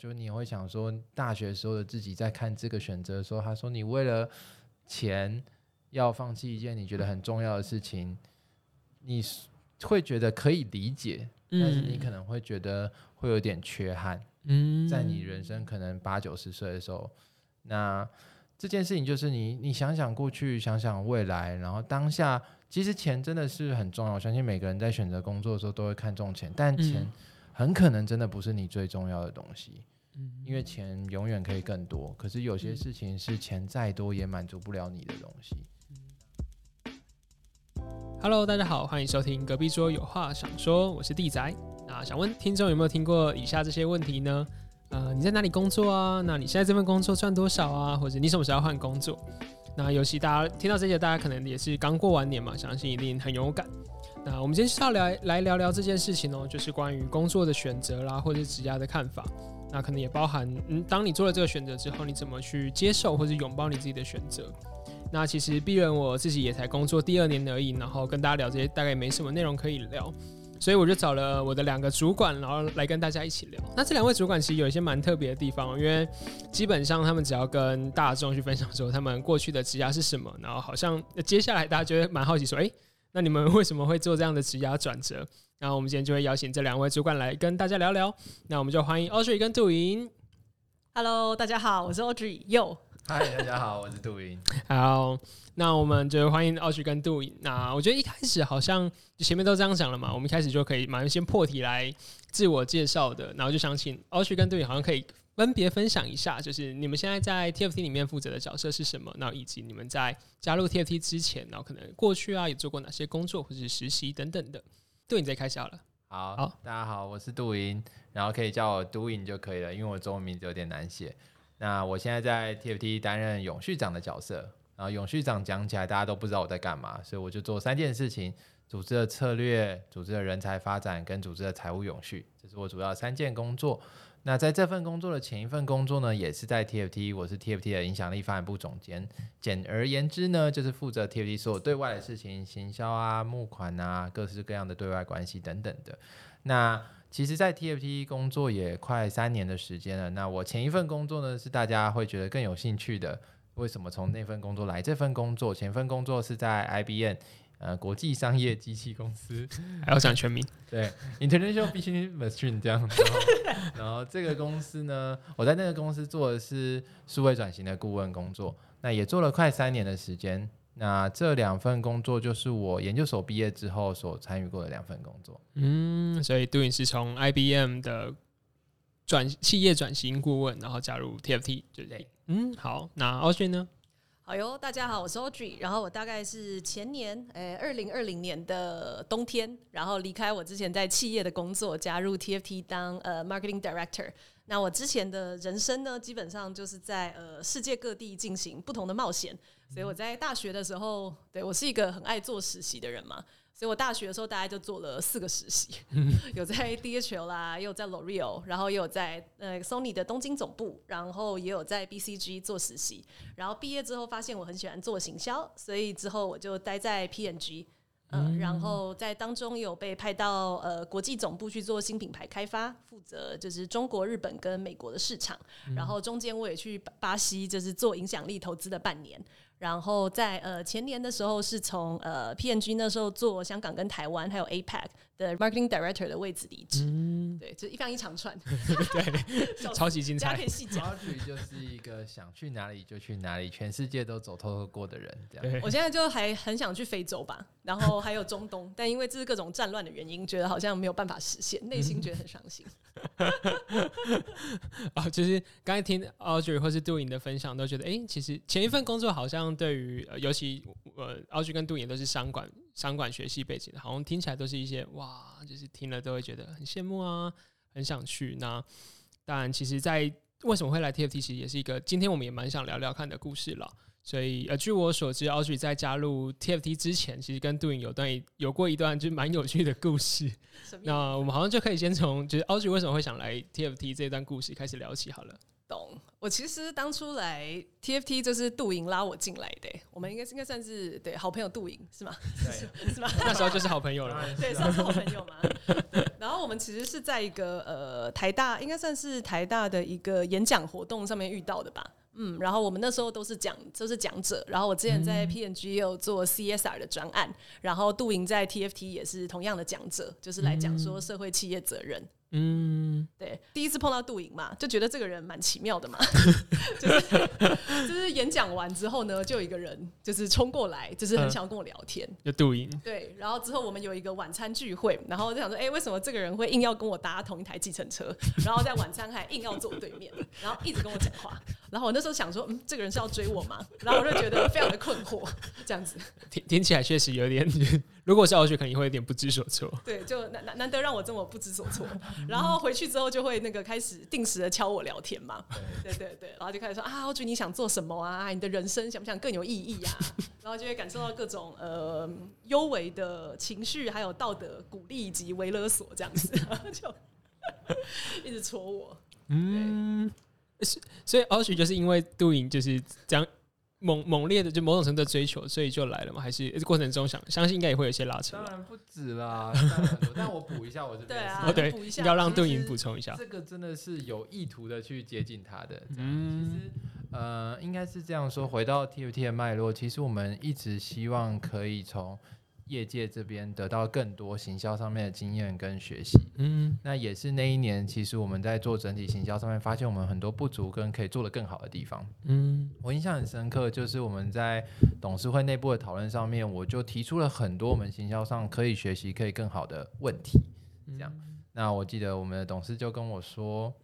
就你会想说，大学时候的自己在看这个选择的时候，他说你为了钱要放弃一件你觉得很重要的事情，你会觉得可以理解，但是你可能会觉得会有点缺憾。嗯，在你人生可能八九十岁的时候，那这件事情就是你你想想过去，想想未来，然后当下，其实钱真的是很重要。我相信每个人在选择工作的时候都会看重钱，但钱。很可能真的不是你最重要的东西，因为钱永远可以更多。可是有些事情是钱再多也满足不了你的东西。Hello，大家好，欢迎收听隔壁桌有话想说，我是地仔。那想问听众有没有听过以下这些问题呢？呃，你在哪里工作啊？那你现在这份工作赚多少啊？或者你什么时候要换工作？那尤其大家听到这些，大家可能也是刚过完年嘛，相信一定很有感。那我们今天是要来来聊聊这件事情哦，就是关于工作的选择啦，或者职涯的看法。那可能也包含，嗯，当你做了这个选择之后，你怎么去接受或者拥抱你自己的选择？那其实毕人我自己也才工作第二年而已，然后跟大家聊这些大概也没什么内容可以聊，所以我就找了我的两个主管，然后来跟大家一起聊。那这两位主管其实有一些蛮特别的地方，因为基本上他们只要跟大众去分享说他们过去的职涯是什么，然后好像接下来大家觉得蛮好奇说，哎。那你们为什么会做这样的职涯转折？那我们今天就会邀请这两位主管来跟大家聊聊。那我们就欢迎 Audrey 跟杜莹。Hello，大家好，我是 Audrey。Yo，嗨，大家好，我是杜莹。好，那我们就欢迎 Audrey 跟杜莹。那我觉得一开始好像前面都这样讲了嘛，我们一开始就可以马上先破题来自我介绍的。然后就想请 Audrey 跟杜莹好像可以。分别分享一下，就是你们现在在 TFT 里面负责的角色是什么？然后以及你们在加入 TFT 之前，然后可能过去啊有做过哪些工作或者是实习等等的。杜莹，再开始好了。好，好，大家好，我是杜莹，然后可以叫我杜莹就可以了，因为我中文名字有点难写。那我现在在 TFT 担任永续长的角色。然后永续长讲起来大家都不知道我在干嘛，所以我就做三件事情：组织的策略、组织的人才发展跟组织的财务永续，这是我主要三件工作。那在这份工作的前一份工作呢，也是在 TFT，我是 TFT 的影响力发展部总监。简而言之呢，就是负责 TFT 所有对外的事情，行销啊、募款啊、各式各样的对外关系等等的。那其实，在 TFT 工作也快三年的时间了。那我前一份工作呢，是大家会觉得更有兴趣的。为什么从那份工作来这份工作？前份工作是在 IBM。呃，国际商业机器公司，还要讲全名，对，International Business Machine 这样子。然后这个公司呢，我在那个公司做的是数位转型的顾问工作，那也做了快三年的时间。那这两份工作就是我研究所毕业之后所参与过的两份工作。嗯，所以杜莹是从 IBM 的转企业转型顾问，然后加入 TFT，对不对？嗯，好，那 Audrey 呢？哎呦，大家好，我是 Audrey，然后我大概是前年，诶，二零二零年的冬天，然后离开我之前在企业的工作，加入 TFT 当呃 Marketing Director。那我之前的人生呢，基本上就是在呃世界各地进行不同的冒险，所以我在大学的时候，对，我是一个很爱做实习的人嘛。所以我大学的时候，大概就做了四个实习，有在 DHL 啦，也有在 L'Oreal，然后也有在呃 Sony 的东京总部，然后也有在 BCG 做实习。然后毕业之后发现我很喜欢做行销，所以之后我就待在 P&G，嗯，然后在当中有被派到呃国际总部去做新品牌开发，负责就是中国、日本跟美国的市场。然后中间我也去巴西，就是做影响力投资的半年。然后在呃前年的时候，是从呃 PNG 那时候做香港跟台湾还有 APEC 的 Marketing Director 的位置离职，嗯，对，就一方一长串，对，超级精彩。Audrey 就是一个想去哪里就去哪里，全世界都走透透过的人，这样。我现在就还很想去非洲吧，然后还有中东，但因为这是各种战乱的原因，觉得好像没有办法实现，内心觉得很伤心。啊，就是刚才听 Audrey 或是杜莹的分享，都觉得，哎，其实前一份工作好像。对于尤其呃，Audrey 跟杜莹都是商管商管学系背景的，好像听起来都是一些哇，就是听了都会觉得很羡慕啊，很想去。那当然，其实，在为什么会来 TFT，其实也是一个今天我们也蛮想聊聊看的故事了。所以呃，据我所知，Audrey 在加入 TFT 之前，其实跟杜莹有段有过一段就蛮有趣的故事。那我们好像就可以先从就是 Audrey 为什么会想来 TFT 这段故事开始聊起好了。懂，我其实当初来 TFT 就是杜莹拉我进来的，我们应该是应该算是对好朋友杜莹是吗？对，是吗？那时候就是好朋友了，对，算是好朋友嘛。然后我们其实是在一个呃台大，应该算是台大的一个演讲活动上面遇到的吧。嗯，然后我们那时候都是讲都是讲者，然后我之前在 PNG 也有做 CSR 的专案，然后杜莹在 TFT 也是同样的讲者，就是来讲说社会企业责任。嗯，对，第一次碰到杜莹嘛，就觉得这个人蛮奇妙的嘛，就是就是演讲完之后呢，就有一个人就是冲过来，就是很想要跟我聊天，就杜莹。对，然后之后我们有一个晚餐聚会，然后就想说，哎、欸，为什么这个人会硬要跟我搭同一台计程车，然后在晚餐还硬要坐我对面，然后一直跟我讲话，然后我那时候想说，嗯，这个人是要追我吗？然后我就觉得非常的困惑，这样子，听听起来确实有点。如果是傲雪，可能会有点不知所措。对，就难难难得让我这么不知所措。然后回去之后就会那个开始定时的敲我聊天嘛。对对对，然后就开始说啊，傲雪你想做什么啊？你的人生想不想更有意义啊？然后就会感受到各种呃幽微的情绪，还有道德鼓励以及微勒索这样子，就 一直戳我。嗯，所以 Audrey 就是因为杜莹就是这样。猛猛烈的就某种程度的追求，所以就来了嘛？还是过程中想相信应该也会有一些拉扯？当然不止啦，当然很多。但我补一下我这边，对啊，要让杜莹补充一下。这个真的是有意图的去接近他的。嗯，其实呃，应该是这样说。回到 TFT 的脉络，其实我们一直希望可以从。业界这边得到更多行销上面的经验跟学习，嗯，那也是那一年，其实我们在做整体行销上面，发现我们很多不足跟可以做得更好的地方，嗯，我印象很深刻，就是我们在董事会内部的讨论上面，我就提出了很多我们行销上可以学习、可以更好的问题，这样，那我记得我们的董事就跟我说，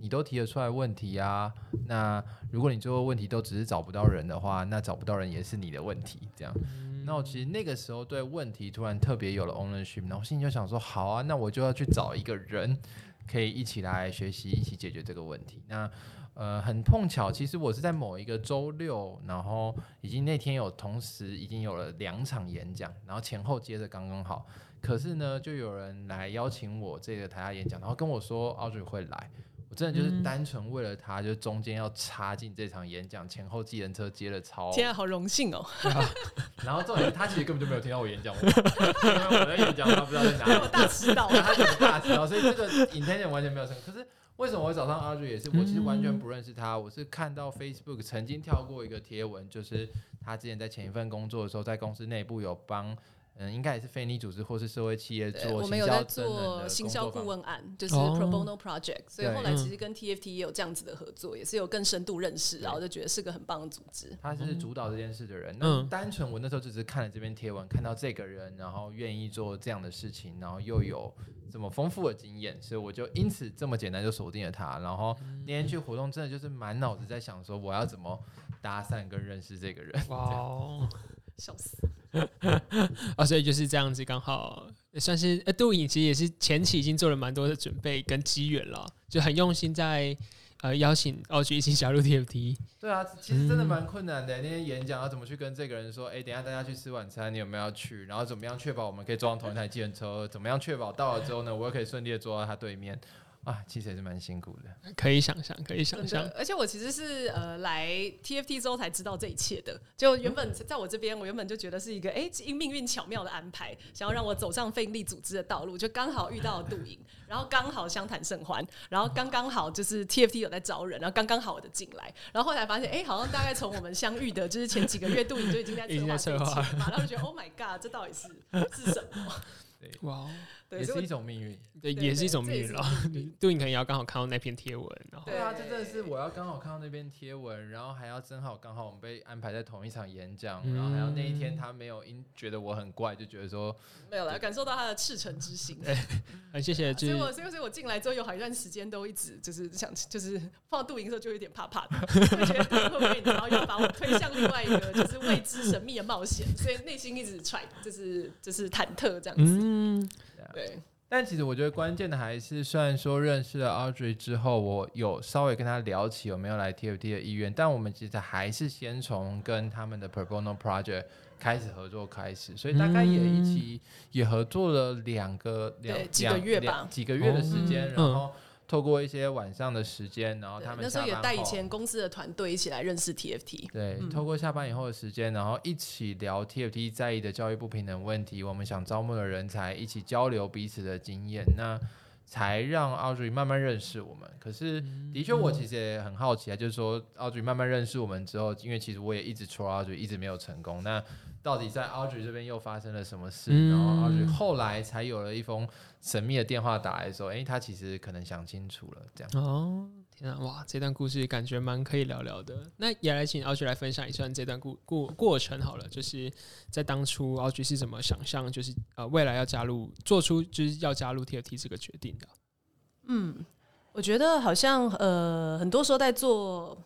你都提得出来问题啊，那如果你最后问题都只是找不到人的话，那找不到人也是你的问题，这样。那我其实那个时候对问题突然特别有了 ownership，然后心里就想说，好啊，那我就要去找一个人，可以一起来学习，一起解决这个问题。那呃，很碰巧，其实我是在某一个周六，然后已经那天有同时已经有了两场演讲，然后前后接着刚刚好。可是呢，就有人来邀请我这个台下演讲，然后跟我说 Audrey 会来。我真的就是单纯为了他，就中间要插进这场演讲，前后计程车接了超。天啊，好荣幸哦！然后重点是他其实根本就没有听到我演讲，因为我在演讲他不知道在哪里。我大迟到，他可能大迟到，所以这个 intention 完全没有成。可是为什么我找上 Audrey 也是，我其实完全不认识他，我是看到 Facebook 曾经跳过一个贴文，就是他之前在前一份工作的时候，在公司内部有帮。嗯，应该也是非营利组织或是社会企业做，我们有在做行销顾问案，就是 pro bono project，哦，所以后来其实跟 TFT 也有这样子的合作，也是有更深度认识，然后就觉得是个很棒的组织。他是主导这件事的人，那单纯我那时候只是看了这篇贴文，看到这个人，然后愿意做这样的事情，然后又有这么丰富的经验，所以我就因此这么简单就锁定了他。然后那天去活动，真的就是满脑子在想说，我要怎么搭讪跟认识这个人。哇，笑死！啊，所以就是这样子，刚好也算是呃，杜颖其实也是前期已经做了蛮多的准备跟机缘了，就很用心在呃邀请 Audrey 一起加入 TFT。对啊，其实真的蛮困难的。嗯、那天演讲要怎么去跟这个人说，哎、欸，等一下大家去吃晚餐，你有没有要去？然后怎么样确保我们可以坐上同一台计程车？怎么样确保到了之后呢，我也可以顺利的坐到他对面？啊，其实也是蛮辛苦的，可以想象，可以想象。而且我其实是呃来 TFT 之后才知道这一切的。就原本在我这边，我原本就觉得是一个哎，因命运巧妙的安排，想要让我走上非营利组织的道路，就刚好遇到了杜莹，然后刚好相谈甚欢，然后刚刚好就是 TFT 有在招人，然后刚刚好我的进来，然后后来发现哎，好像大概从我们相遇的就是前几个月，杜莹就已经在策划这 一切嘛，然后就觉得 Oh my God，这到底是是什么？对哇。也是一种命运，对，也是一种命运了。杜莹可能也要刚好看到那篇贴文，然后对啊，这真的是我要刚好 看到那篇贴文，然后还要正好刚好我们被安排在同一场演讲，然后还有那一天他没有因觉得我很怪，就觉得说没有了，感受到他的赤诚之心。很谢谢。所以我所以所以我进来之后有好一段时间都一直就是想就是碰到杜莹的时候就有点怕怕的，就觉得会不会然后又把我推向另外一个就是未知神秘的冒险，所以内心一直揣就是就是忐忑这样子。对，但其实我觉得关键的还是，虽然说认识了 Audrey 之后，我有稍微跟他聊起有没有来 TFT 的意愿，但我们其实还是先从跟他们的 Pro Bono Project 开始合作开始，所以大概也一起也合作了两个两几个月吧，几个月的时间，然后。透过一些晚上的时间，然后他们那时候也带以前公司的团队一起来认识 TFT。对，嗯、透过下班以后的时间，然后一起聊 TFT 在意的教育不平等问题，我们想招募的人才，一起交流彼此的经验，那才让 Audrey 慢慢认识我们。可是，的确，我其实也很好奇啊，就是说 Audrey 慢慢认识我们之后，因为其实我也一直 try Audrey，一直没有成功。那到底在 Audrey 这边又发生了什么事？嗯、然后 Audrey 后来才有了一封神秘的电话打来说：“哎、欸，他其实可能想清楚了。”这样。哦，天啊，哇，这段故事感觉蛮可以聊聊的。那也来请 Audrey 来分享一下这段故过过程好了，就是在当初 Audrey 是怎么想象，就是呃未来要加入，做出就是要加入 TFT 这个决定的。嗯，我觉得好像呃很多时候在做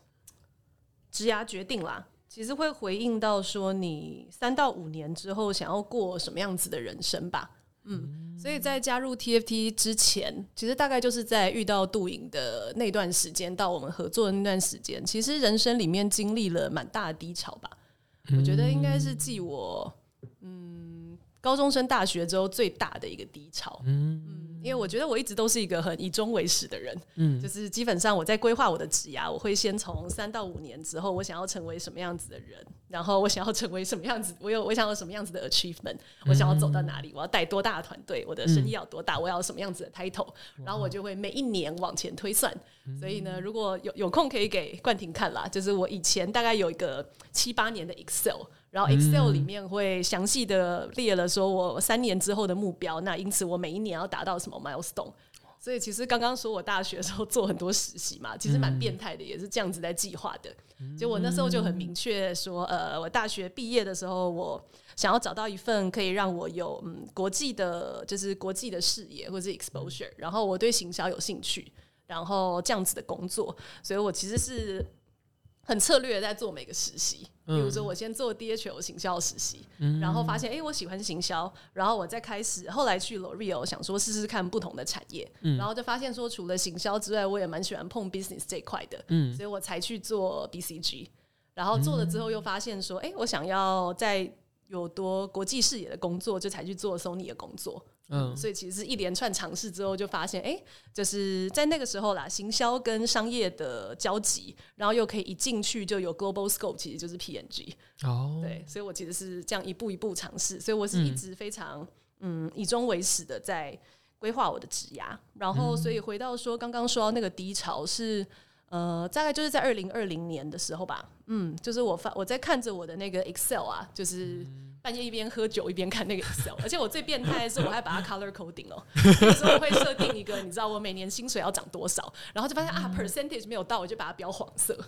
职涯决定啦。其实会回应到说，你三到五年之后想要过什么样子的人生吧。嗯，所以在加入 TFT 之前，其实大概就是在遇到杜颖的那段时间，到我们合作的那段时间，其实人生里面经历了蛮大的低潮吧。我觉得应该是继我嗯高中升大学之后最大的一个低潮。嗯。因为我觉得我一直都是一个很以终为始的人，嗯，就是基本上我在规划我的职涯，我会先从三到五年之后，我想要成为什么样子的人，然后我想要成为什么样子，我有我想要什么样子的 achievement，我想要走到哪里，我要带多大的团队，我的生意要多大，我要什么样子的 title，然后我就会每一年往前推算。所以呢，如果有有空可以给冠廷看啦，就是我以前大概有一个七八年的 Excel。然后 Excel 里面会详细的列了说我三年之后的目标，那因此我每一年要达到什么 milestone。所以其实刚刚说我大学的时候做很多实习嘛，其实蛮变态的，也是这样子在计划的。就我那时候就很明确说，呃，我大学毕业的时候，我想要找到一份可以让我有嗯国际的，就是国际的视野或者是 exposure，然后我对行销有兴趣，然后这样子的工作，所以我其实是。很策略的在做每个实习，比如说我先做 DHL 行销实习，嗯、然后发现哎、欸，我喜欢行销，然后我再开始，后来去 L'Oreal 想说试试看不同的产业，嗯、然后就发现说除了行销之外，我也蛮喜欢碰 business 这一块的，嗯、所以我才去做 BCG，然后做了之后又发现说，哎、欸，我想要在有多国际视野的工作，就才去做 Sony 的工作。嗯，所以其实是一连串尝试之后，就发现，哎、欸，就是在那个时候啦，行销跟商业的交集，然后又可以一进去就有 global scope，其实就是 PNG。哦，对，所以我其实是这样一步一步尝试，所以我是一直非常嗯，嗯以终为始的在规划我的职涯。然后，所以回到说刚刚说到那个低潮是，呃，大概就是在二零二零年的时候吧。嗯，就是我发我在看着我的那个 Excel 啊，就是。嗯半夜一边喝酒一边看那个 Excel，而且我最变态的是我还把它 color coding 哦，有时候我会设定一个，你知道我每年薪水要涨多少，然后就发现啊 percentage 没有到，我就把它标黄色，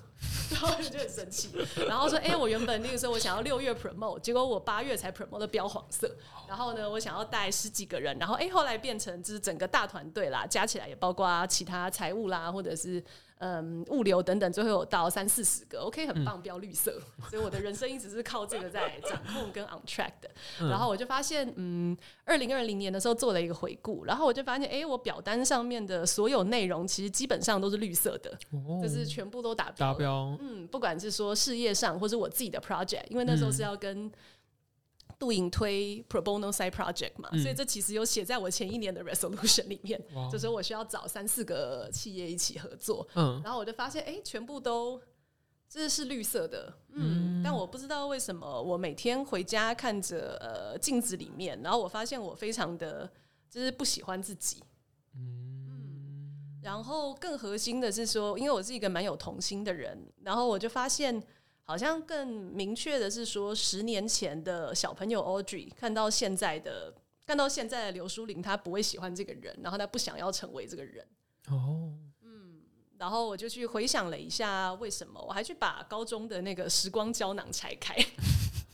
然后就很生气，然后说哎、欸，我原本那个时候我想要六月 promote，结果我八月才 promote 的标黄色，然后呢，我想要带十几个人，然后哎、欸，后来变成就是整个大团队啦，加起来也包括其他财务啦，或者是。嗯，物流等等，最后有到三四十个，OK，很棒，标绿色。嗯、所以我的人生一直是靠这个在掌控跟 on track 的。嗯、然后我就发现，嗯，二零二零年的时候做了一个回顾，然后我就发现，哎、欸，我表单上面的所有内容其实基本上都是绿色的，哦、就是全部都达标。达标。嗯，不管是说事业上，或是我自己的 project，因为那时候是要跟、嗯。杜颖推 pro bono side project 嘛，嗯、所以这其实有写在我前一年的 resolution 里面，哇。就是我需要找三四个企业一起合作，嗯，然后我就发现，哎、欸，全部都这是绿色的，嗯，嗯。但我不知道为什么，我每天回家看着呃镜子里面，然后我发现我非常的就是不喜欢自己，嗯，嗯，然后更核心的是说，因为我是一个蛮有童心的人，然后我就发现。好像更明确的是说，十年前的小朋友 Audrey 看到现在的，看到现在的刘书玲，他不会喜欢这个人，然后他不想要成为这个人。哦，嗯，然后我就去回想了一下为什么，我还去把高中的那个时光胶囊拆开，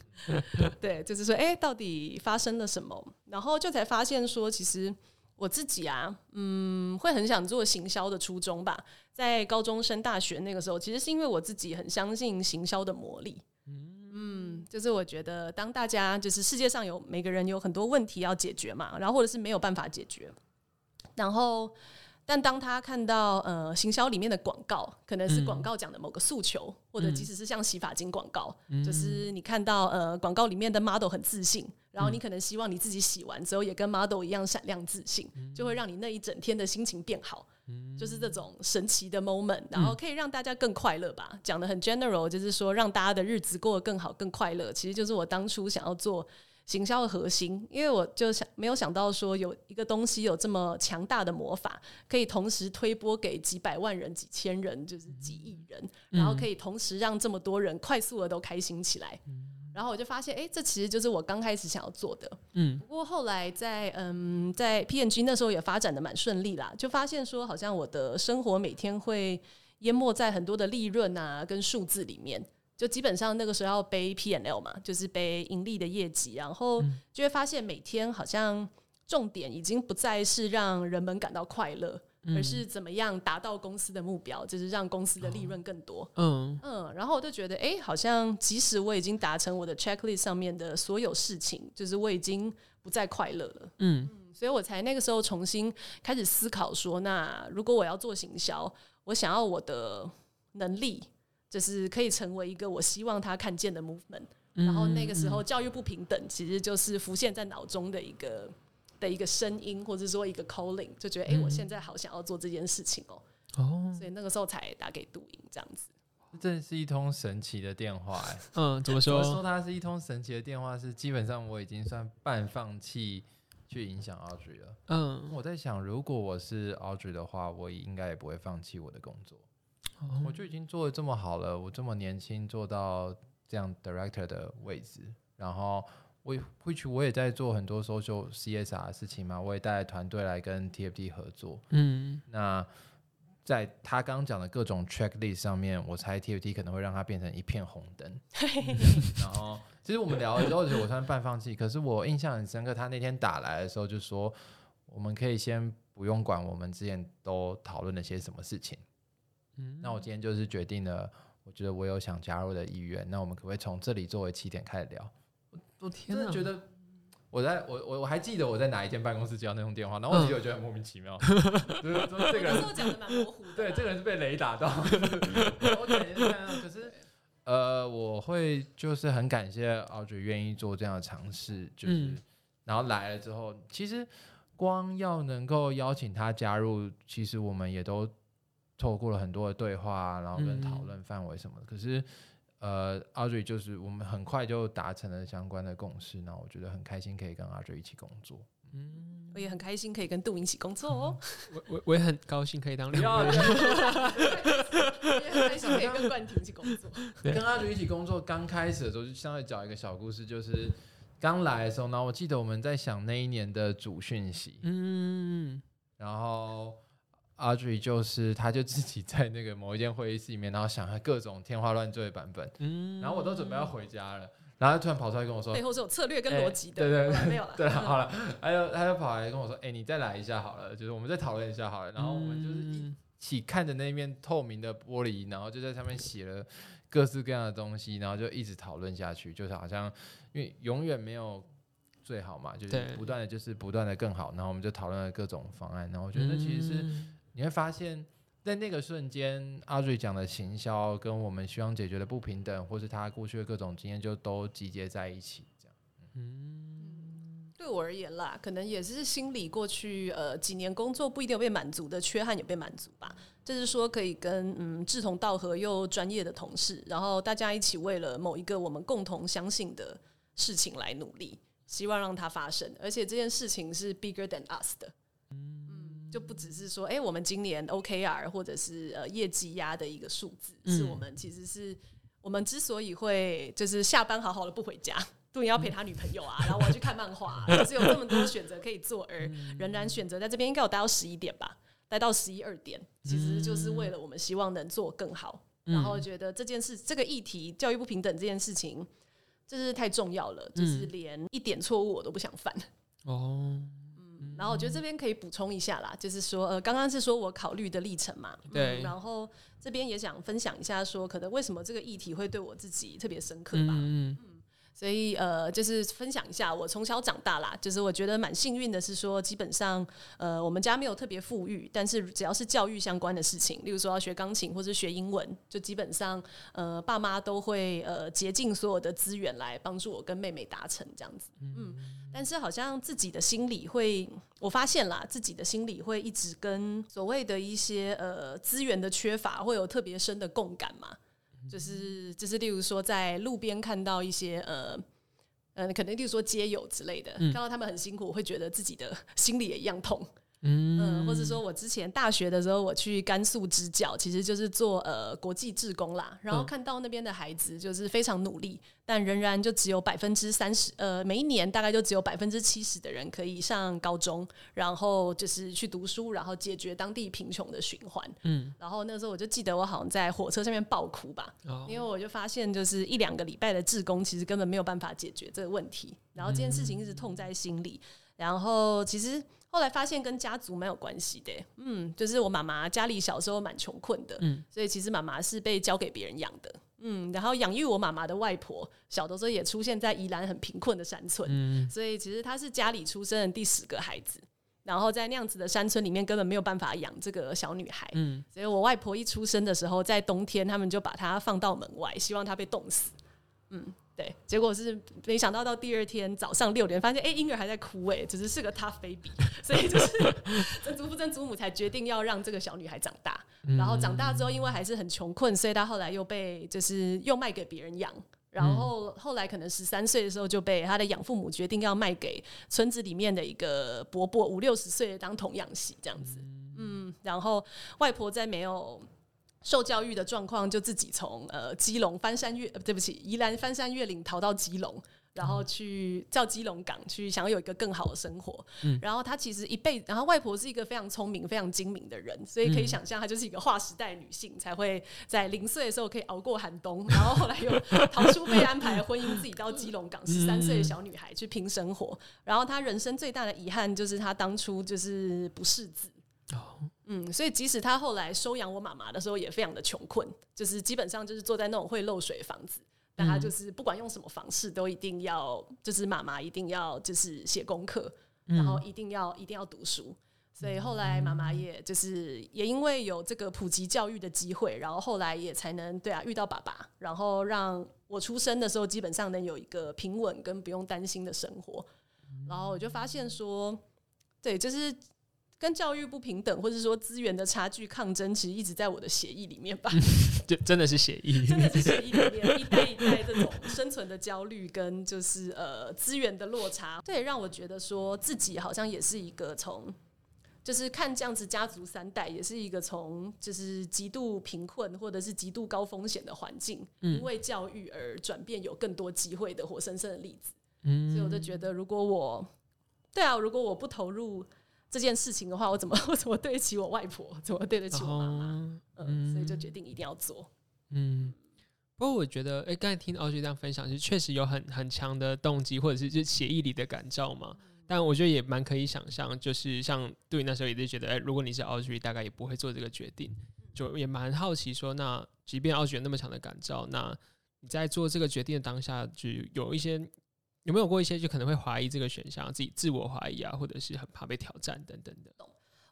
对，就是说，哎，到底发生了什么？然后就才发现说，其实。我自己啊，嗯，会很想做行销的初衷吧。在高中升大学那个时候，其实是因为我自己很相信行销的魔力。嗯，就是我觉得，当大家就是世界上有每个人有很多问题要解决嘛，然后或者是没有办法解决，然后。但当他看到呃行销里面的广告，可能是广告讲的某个诉求，嗯、或者即使是像洗发精广告，嗯、就是你看到呃广告里面的 model 很自信，然后你可能希望你自己洗完之后也跟 model 一样闪亮自信，嗯、就会让你那一整天的心情变好。就是这种神奇的 moment，然后可以让大家更快乐吧。讲的很 general，就是说让大家的日子过得更好、更快乐，其实就是我当初想要做行销的核心。因为我就想没有想到说有一个东西有这么强大的魔法，可以同时推播给几百万人、几千人，就是几亿人，然后可以同时让这么多人快速的都开心起来。然后我就发现，哎，这其实就是我刚开始想要做的。嗯，不过后来在嗯在 PNG 那时候也发展的蛮顺利啦，就发现说好像我的生活每天会淹没在很多的利润啊跟数字里面，就基本上那个时候要背 P N L 嘛，就是背盈利的业绩，然后就会发现每天好像重点已经不再是让人们感到快乐。而是怎么样达到公司的目标，就是让公司的利润更多。嗯嗯，然后我就觉得，哎，好像即使我已经达成我的 checklist 上面的所有事情，就是我已经不再快乐了。嗯，所以我才那个时候重新开始思考说，那如果我要做行销，我想要我的能力就是可以成为一个我希望他看见的 movement。然后那个时候教育不平等其实就是浮现在脑中的一个。的一个声音，或者说一个 calling，就觉得哎、欸，我现在好想要做这件事情哦、喔。哦，所以那个时候才打给杜英这样子。这是一通神奇的电话哎、欸。嗯，怎么说？我说它是一通神奇的电话，是基本上我已经算半放弃去影响 Audrey 了。嗯，我在想，如果我是 Audrey 的话，我应该也不会放弃我的工作。哦、我就已经做的这么好了，我这么年轻做到这样 director 的位置，然后。我会去，我也在做很多 social CSR 的事情嘛，我也带团队来跟 TFT 合作。嗯，那在他刚刚讲的各种 checklist 上面，我猜 TFT 可能会让他变成一片红灯。然后，其实我们聊的时候，我算半放弃。可是我印象很深刻，他那天打来的时候就说，我们可以先不用管我们之前都讨论了些什么事情。嗯，那我今天就是决定了，我觉得我有想加入的意愿。那我们可不可以从这里作为起点开始聊？我真的觉得，我在我我我还记得我在哪一间办公室接到那通电话，然后我其实我觉得很莫名其妙，就是说这个人讲的蛮模糊的，对，这个人是被雷打到，我感觉是这样。可是呃，我会就是很感谢 Audrey 愿意做这样的尝试，就是、嗯、然后来了之后，其实光要能够邀请他加入，其实我们也都透过了很多的对话，然后跟讨论范围什么的，嗯、可是。呃，Audrey 就是我们很快就达成了相关的共识，那我觉得很开心可以跟 Audrey 一起工作。嗯，我也很开心可以跟杜明一起工作哦。我我我也很高兴可以当领导人。我也很开心可以跟冠廷一起工作。跟 Audrey 一起工作，刚开始的时候就相对讲一个小故事，就是刚来的时候呢，我记得我们在想那一年的主讯息，嗯，然后。Audrey 就是，他就自己在那个某一间会议室里面，然后想了各种天花乱坠的版本，嗯，然后我都准备要回家了，然后他突然跑出来跟我说，背后是有策略跟逻辑的，对对对，没有了，对，好了，他就他就跑来跟我说，哎，你再来一下好了，就是我们再讨论一下好了，然后我们就是一起看着那面透明的玻璃，然后就在上面写了各式各样的东西，然后就一直讨论下去，就是好像因为永远没有最好嘛，就是不断的就是不断的更好，然后我们就讨论了各种方案，然后我觉得其实是。你会发现在那个瞬间，Audrey 讲的行销跟我们希望解决的不平等，或是他过去的各种经验，就都集结在一起。这样，嗯，对我而言啦，可能也是心里过去呃几年工作不一定有被满足的缺憾有被满足吧。就是说，可以跟嗯志同道合又专业的同事，然后大家一起为了某一个我们共同相信的事情来努力，希望让它发生，而且这件事情是 bigger than us 的。就不只是说，哎、欸，我们今年 OKR 或者是呃业绩压的一个数字，嗯、是我们其实是我们之所以会就是下班好好的不回家，杜英要陪他女朋友啊，然后我要去看漫画、啊，就是有这么多选择可以做，而仍然选择在这边，应该有待到十一点吧，待到十一二点，其实就是为了我们希望能做更好，然后觉得这件事这个议题教育不平等这件事情，就是太重要了，就是连一点错误我都不想犯。哦。然后我觉得这边可以补充一下啦，就是说，呃，刚刚是说我考虑的历程嘛，对、嗯。然后这边也想分享一下，说可能为什么这个议题会对我自己特别深刻吧。嗯，嗯所以呃，就是分享一下我从小长大啦，就是我觉得蛮幸运的，是说基本上呃，我们家没有特别富裕，但是只要是教育相关的事情，例如说要学钢琴或者学英文，就基本上呃，爸妈都会呃竭尽所有的资源来帮助我跟妹妹达成这样子。嗯，但是好像自己的心里会，我发现啦，自己的心里会一直跟所谓的一些呃资源的缺乏会有特别深的共感嘛。就是就是，例如说在路边看到一些呃嗯，可能例如说街友之类的，嗯、看到他们很辛苦，会觉得自己的心里也一样痛。嗯、呃，或者说我之前大学的时候，我去甘肃支教，其实就是做呃国际志工啦。然后看到那边的孩子就是非常努力，但仍然就只有百分之三十，呃，每一年大概就只有百分之七十的人可以上高中，然后就是去读书，然后解决当地贫穷的循环。嗯，然后那时候我就记得我好像在火车上面爆哭吧，哦、因为我就发现就是一两个礼拜的志工其实根本没有办法解决这个问题，然后这件事情一直痛在心里，然后其实。后来发现跟家族蛮有关系的，嗯，就是我妈妈家里小时候蛮穷困的，嗯，所以其实妈妈是被交给别人养的，嗯，然后养育我妈妈的外婆小的时候也出现在宜兰很贫困的山村，嗯，所以其实她是家里出生的第十个孩子，然后在那样子的山村里面根本没有办法养这个小女孩，嗯，所以我外婆一出生的时候，在冬天他们就把她放到门外，希望她被冻死，嗯。对，结果是没想到到第二天早上六点，发现哎，婴儿还在哭，哎，只是是个 tough baby，所以就是曾祖父、曾祖母才决定要让这个小女孩长大。然后长大之后，因为还是很穷困，所以她后来又被就是又卖给别人养。然后后来可能十三岁的时候就被他的养父母决定要卖给村子里面的一个伯伯，五六十岁的当童养媳这样子。嗯，然后外婆在没有。受教育的状况，就自己从呃基隆翻山越，呃，对不起，宜兰翻山越岭逃到基隆，然后去叫基隆港去，想要有一个更好的生活。嗯，然后他其实一辈子，然后外婆是一个非常聪明、非常精明的人，所以可以想象，她就是一个划时代女性，才会在零岁的时候可以熬过寒冬，然后后来又逃出被安排的婚姻，自己到基隆港，十三岁的小女孩去拼生活。然后她人生最大的遗憾就是她当初就是不识字。哦，嗯，所以即使他后来收养我妈妈的时候，也非常的穷困，就是基本上就是坐在那种会漏水的房子，但他就是不管用什么方式，都一定要，就是妈妈一定要就是写功课，然后一定要一定要读书。所以后来妈妈也就是也因为有这个普及教育的机会，然后后来也才能对啊遇到爸爸，然后让我出生的时候基本上能有一个平稳跟不用担心的生活。然后我就发现说，对，就是。跟教育不平等，或者说资源的差距抗争，其实一直在我的协议里面吧？就真的是协议，真的是协议里面一代一代这种生存的焦虑，跟就是呃资源的落差，对，让我觉得说自己好像也是一个从，就是看这样子家族三代，也是一个从就是极度贫困或者是极度高风险的环境，因为教育而转变有更多机会的活生生的例子。嗯，所以我就觉得，如果我对啊，如果我不投入。这件事情的话，我怎么 我怎么对得起我外婆，怎么对得起我妈妈？嗯，嗯，所以就决定一定要做。嗯，不过我觉得，哎，刚才听 Audrey 这样分享，就确实有很很强的动机，或者是就协议里的感召嘛。嗯、但我觉得也蛮可以想象，就是像对那时候也是觉得，哎，如果你是 Audrey，大概也不会做这个决定。就也蛮好奇说，那即便 Audrey 有那么强的感召，那你在做这个决定的当下，就有一些。有没有过一些就可能会怀疑这个选项，自己自我怀疑啊，或者是很怕被挑战等等的？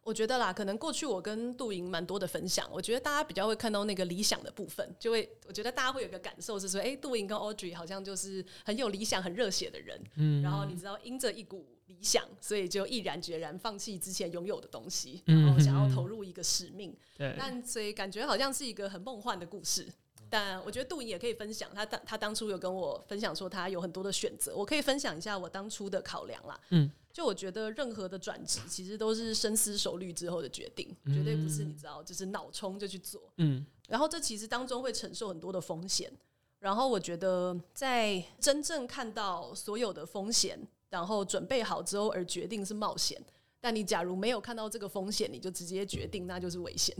我觉得啦，可能过去我跟杜莹蛮多的分享，我觉得大家比较会看到那个理想的部分，就会我觉得大家会有个感受是说，哎、欸，杜莹跟 Audrey 好像就是很有理想、很热血的人，嗯，然后你知道，因着一股理想，所以就毅然决然放弃之前拥有的东西，然后想要投入一个使命，对，但所以感觉好像是一个很梦幻的故事。但我觉得杜莹也可以分享，他当他当初有跟我分享说他有很多的选择，我可以分享一下我当初的考量啦。嗯，就我觉得任何的转职其实都是深思熟虑之后的决定，绝对不是你知道就是脑冲就去做。嗯，然后这其实当中会承受很多的风险，然后我觉得在真正看到所有的风险，然后准备好之后而决定是冒险，但你假如没有看到这个风险，你就直接决定，那就是危险。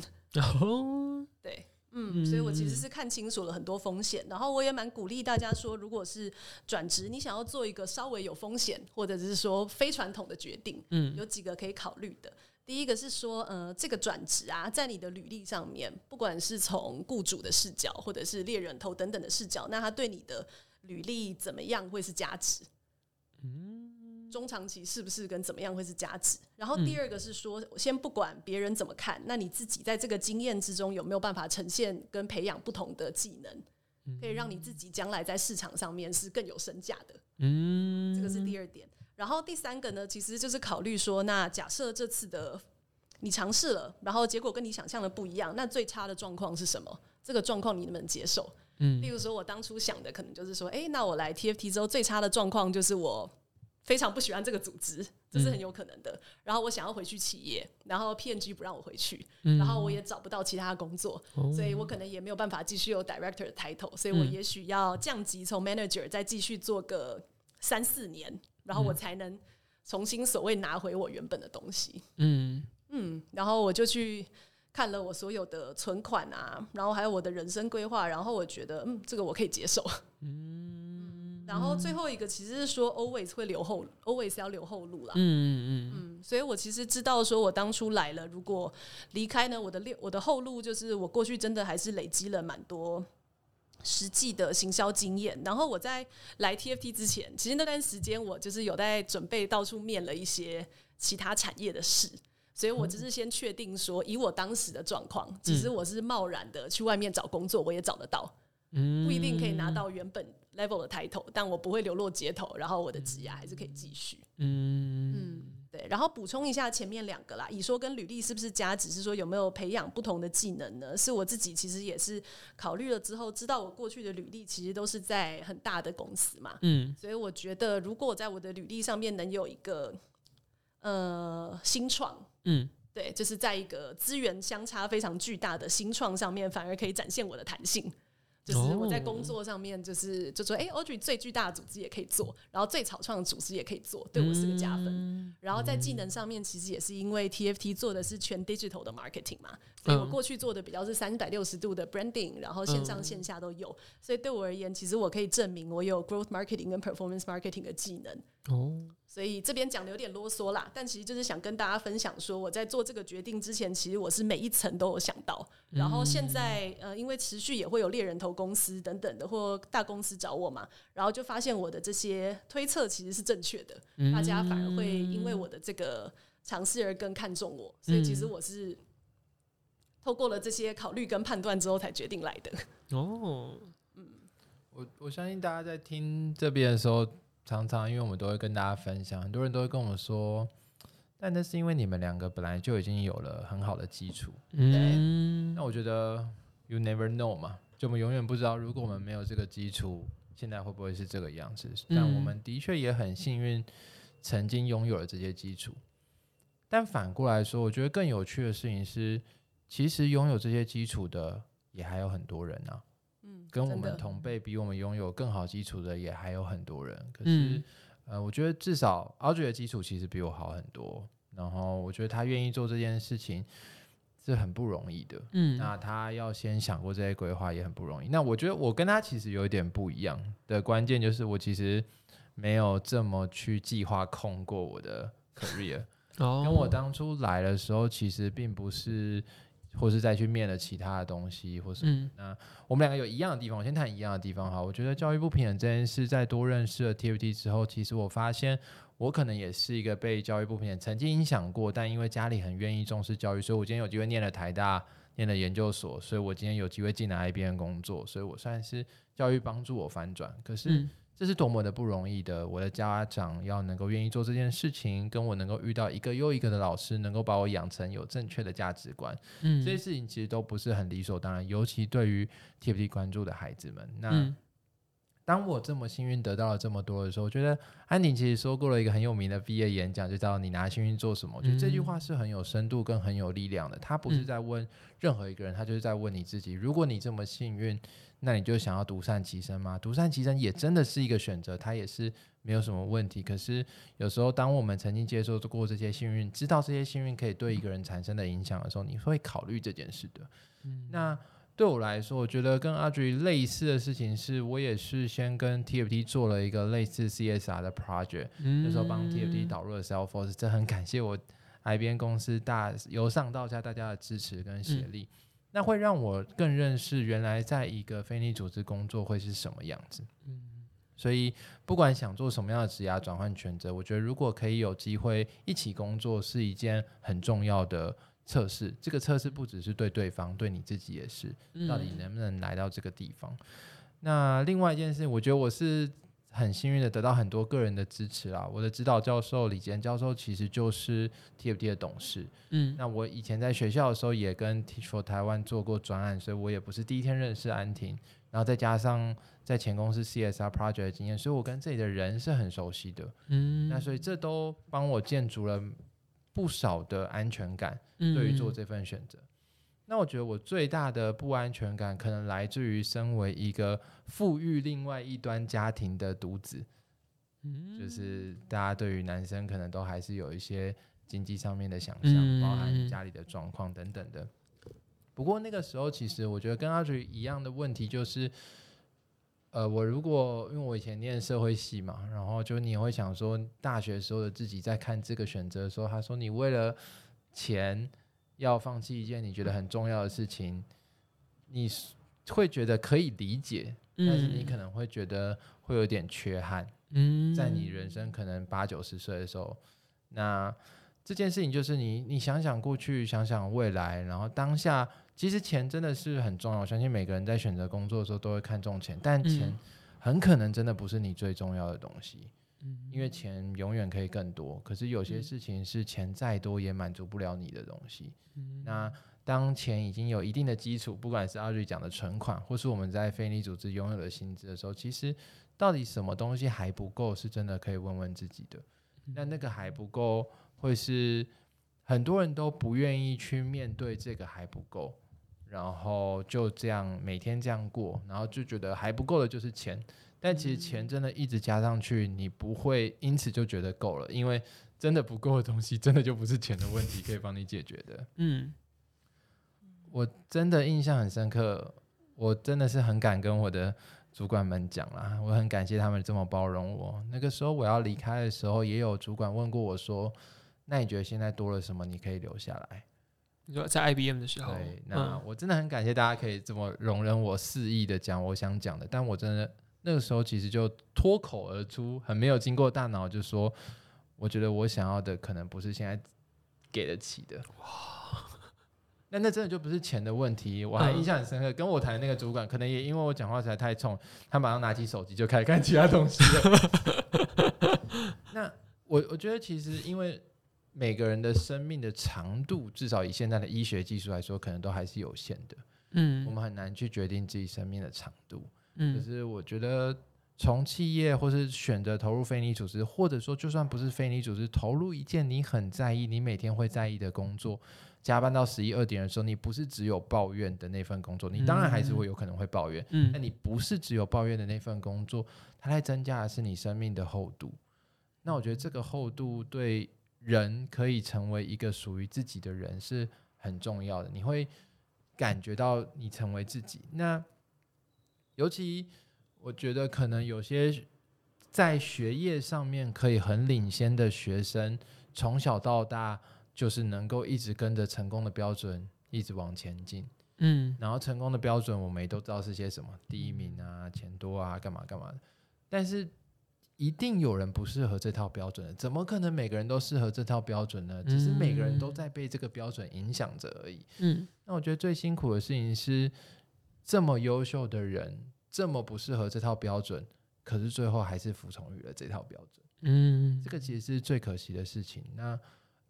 哦，对。嗯，所以我其实是看清楚了很多风险，然后我也蛮鼓励大家说，如果是转职，你想要做一个稍微有风险，或者是说非传统的决定，嗯，有几个可以考虑的。第一个是说，呃，这个转职啊，在你的履历上面，不管是从雇主的视角，或者是猎人头等等的视角，那他对你的履历怎么样会是价值？嗯，中长期是不是跟怎么样会是价值？然后第二个是说，先不管别人怎么看，那你自己在这个经验之中有没有办法呈现跟培养不同的技能，可以让你自己将来在市场上面是更有身价的？嗯，这个是第二点。然后第三个呢，其实就是考虑说，那假设这次的你尝试了，然后结果跟你想象的不一样，那最差的状况是什么？这个状况你能不能接受？嗯，例如说我当初想的可能就是说，哎，那我来 TFT 之后最差的状况就是我非常不喜欢这个组织，这是很有可能的。然后我想要回去企业，然后 PNG 不让我回去，然后我也找不到其他工作，所以我可能也没有办法继续有 Director 的 title，所以我也许要降级从 Manager 再继续做个三四年。然后我才能重新所谓拿回我原本的东西。嗯嗯，然后我就去看了我所有的存款啊，然后还有我的人生规划，然后我觉得嗯，这个我可以接受。嗯，然后最后一个其实是说 always 会留后，always 要留后路啦。嗯嗯嗯，所以我其实知道说我当初来了，如果离开呢，我的六我的后路就是我过去真的还是累积了蛮多。实际的行销经验，然后我在来 TFT 之前，其实那段时间我就是有在准备到处面了一些其他产业的事，所以我只是先确定说，以我当时的状况，其实我是贸然的去外面找工作，我也找得到，不一定可以拿到原本 level 的 title，但我不会流落街头，然后我的职涯还是可以继续。嗯。嗯对，然后补充一下前面两个啦，以说跟履历是不是加，只，是说有没有培养不同的技能呢？是我自己其实也是考虑了之后，知道我过去的履历其实都是在很大的公司嘛，嗯，所以我觉得如果我在我的履历上面能有一个呃新创，嗯，对，就是在一个资源相差非常巨大的新创上面，反而可以展现我的弹性。就是我在工作上面，就是就说，哎，Audrey 最巨大的组织也可以做，然后最草创的组织也可以做，对我是个加分。然后在技能上面，其实也是因为 TFT 做的是全 digital 的 marketing 嘛，所以我过去做的比较是三百六十度的 branding，然后线上线下都有，所以对我而言，其实我可以证明我有 growth marketing 跟 performance marketing 的技能。哦。所以这边讲的有点啰嗦啦，但其实就是想跟大家分享说，我在做这个决定之前，其实我是每一层都有想到。然后现在呃，因为持续也会有猎人头公司等等的或大公司找我嘛，然后就发现我的这些推测其实是正确的，大家反而会因为我的这个尝试而更看重我。所以其实我是透过了这些考虑跟判断之后才决定来的。哦，嗯，我我相信大家在听这边的时候。常常，因为我们都会跟大家分享，很多人都会跟我说，但那是因为你们两个本来就已经有了很好的基础。嗯，那我觉得 you never know 嘛，就我们永远不知道，如果我们没有这个基础，现在会不会是这个样子？但我们的确也很幸运，曾经拥有了这些基础。但反过来说，我觉得更有趣的事情是，其实拥有这些基础的也还有很多人啊。跟我们同辈比我们拥有更好基础的也还有很多人，可是，嗯、呃，我觉得至少 Audrey 的基础其实比我好很多。然后我觉得他愿意做这件事情是很不容易的。嗯，那他要先想过这些规划也很不容易。那我觉得我跟他其实有一点不一样的关键就是我其实没有这么去计划控过我的 career。哦，跟我当初来的时候其实并不是。或是再去面了其他的东西，或是、嗯、那我们两个有一样的地方，我先谈一样的地方哈。我觉得教育不平等这件事，在多认识了 TFT 之后，其实我发现我可能也是一个被教育不平等曾经影响过，但因为家里很愿意重视教育，所以我今天有机会念了台大，念了研究所，所以我今天有机会进来 IBM 工作，所以我算是教育帮助我翻转。可是。嗯这是多么的不容易的！我的家长要能够愿意做这件事情，跟我能够遇到一个又一个的老师，能够把我养成有正确的价值观，嗯，这些事情其实都不是很理所当然。尤其对于 TFT 关注的孩子们，那、嗯、当我这么幸运得到了这么多的时候，我觉得安妮其实说过了一个很有名的毕业演讲，就叫“你拿幸运做什么”。我觉得这句话是很有深度跟很有力量的。他不是在问任何一个人，他就是在问你自己：如果你这么幸运。那你就想要独善其身吗？独善其身也真的是一个选择，它也是没有什么问题。可是有时候，当我们曾经接受过这些幸运，知道这些幸运可以对一个人产生的影响的时候，你会考虑这件事的。嗯，那对我来说，我觉得跟 Audrey 类似的事情是，我也是先跟 TFT 做了一个类似 CSR 的 project，那时候帮 TFT 导入了 Salesforce，这很感谢我 IBM 公司大由上到下大家的支持跟协力。嗯那会让我更认识原来在一个非营利组织工作会是什么样子。嗯，所以不管想做什么样的职涯转换选择，我觉得如果可以有机会一起工作，是一件很重要的测试。这个测试不只是对对方，对你自己也是，到底能不能来到这个地方。嗯、那另外一件事，我觉得我是。很幸运的得到很多个人的支持啊！我的指导教授李坚教授其实就是 TFT 的董事。嗯，那我以前在学校的时候也跟 Teach for Taiwan 做过专案，所以我也不是第一天认识安婷。然后再加上在前公司 CSR project 的经验，所以我跟这里的人是很熟悉的。嗯，那所以这都帮我建筑了不少的安全感，对于做这份选择。那我觉得我最大的不安全感，可能来自于身为一个富裕另外一端家庭的独子，嗯，就是大家对于男生可能都还是有一些经济上面的想象，包含家里的状况等等的。不过那个时候，其实我觉得跟 Audrey 一样的问题就是，呃，我如果因为我以前念社会系嘛，然后就你会想说，大学时候的自己在看这个选择的时候，他说你为了钱。要放弃一件你觉得很重要的事情，你会觉得可以理解，但是你可能会觉得会有点缺憾。嗯，在你人生可能八九十岁的时候，那这件事情就是你，你想想过去，想想未来，然后当下，其实钱真的是很重要。我相信每个人在选择工作的时候都会看重钱，但钱很可能真的不是你最重要的东西。因为钱永远可以更多，可是有些事情是钱再多也满足不了你的东西。那当钱已经有一定的基础，不管是 Audrey 讲的存款，或是我们在非营利组织拥有的薪资的时候，其实到底什么东西还不够，是真的可以问问自己的。那那个还不够，会是很多人都不愿意去面对这个还不够，然后就这样每天这样过，然后就觉得还不够的就是钱。但其实钱真的一直加上去，你不会因此就觉得够了，因为真的不够的东西，真的就不是钱的问题可以帮你解决的。嗯，我真的印象很深刻，我真的是很敢跟我的主管们讲啦，我很感谢他们这么包容我。那个时候我要离开的时候，也有主管问过我说：“那你觉得现在多了什么？你可以留下来？”你说在 IBM 的时候，对，那我真的很感谢大家可以这么容忍我肆意的讲我想讲的，但我真的。那个时候其实就脱口而出，很没有经过大脑，就说：“我觉得我想要的可能不是现在给得起的。”哇！那那真的就不是钱的问题。我还印象很深刻，跟我谈的那个主管，可能也因为我讲话实在太冲，他马上拿起手机就开始看其他东西了。那我我觉得其实因为每个人的生命的长度，至少以现在的医学技术来说，可能都还是有限的。嗯，我们很难去决定自己生命的长度。嗯，可是我觉得从企业或是选择投入非你组织，或者说就算不是非你组织，投入一件你很在意、你每天会在意的工作，加班到十一二点的时候，你不是只有抱怨的那份工作，你当然还是会有可能会抱怨，嗯，但你不是只有抱怨的那份工作，它在增加的是你生命的厚度。那我觉得这个厚度对人可以成为一个属于自己的人是很重要的，你会感觉到你成为自己。那尤其，我觉得可能有些在学业上面可以很领先的学生，从小到大就是能够一直跟着成功的标准一直往前进。嗯，然后成功的标准我们也都知道是些什么，第一名啊，钱多啊，干嘛干嘛的。但是一定有人不适合这套标准的，怎么可能每个人都适合这套标准呢？只是每个人都在被这个标准影响着而已。嗯，那我觉得最辛苦的事情是。这么优秀的人，这么不适合这套标准，可是最后还是服从于了这套标准。嗯，这个其实是最可惜的事情。那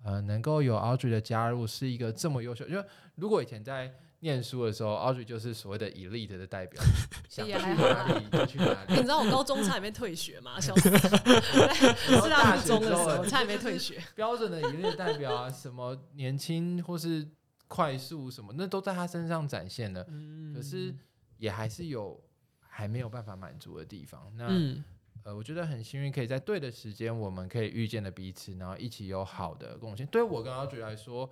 呃，能够有 Audrey 的加入，是一个这么优秀。因为如果以前在念书的时候，Audrey 就是所谓的 elite 的代表，想去哪里就去哪里。你知道我高中差点没退学吗？小四 大中的时候差点没退学。标准的 elite 代表啊，什么年轻或是。快速什么，那都在他身上展现了，嗯、可是也还是有还没有办法满足的地方。那、嗯、呃，我觉得很幸运，可以在对的时间，我们可以遇见了彼此，然后一起有好的贡献。对我跟 Audrey 来说，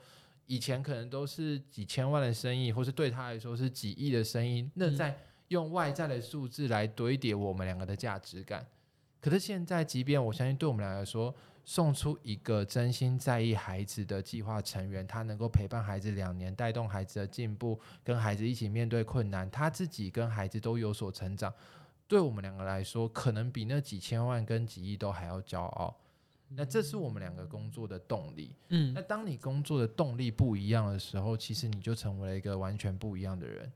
以前可能都是几千万的生意，或是对他来说是几亿的生意，那在用外在的数字来堆叠我们两个的价值感。可是现在，即便我相信，对我们俩来说，送出一个真心在意孩子的计划成员，他能够陪伴孩子两年，带动孩子的进步，跟孩子一起面对困难，他自己跟孩子都有所成长。对我们两个来说，可能比那几千万跟几亿都还要骄傲。那这是我们两个工作的动力。嗯，那当你工作的动力不一样的时候，其实你就成为了一个完全不一样的人。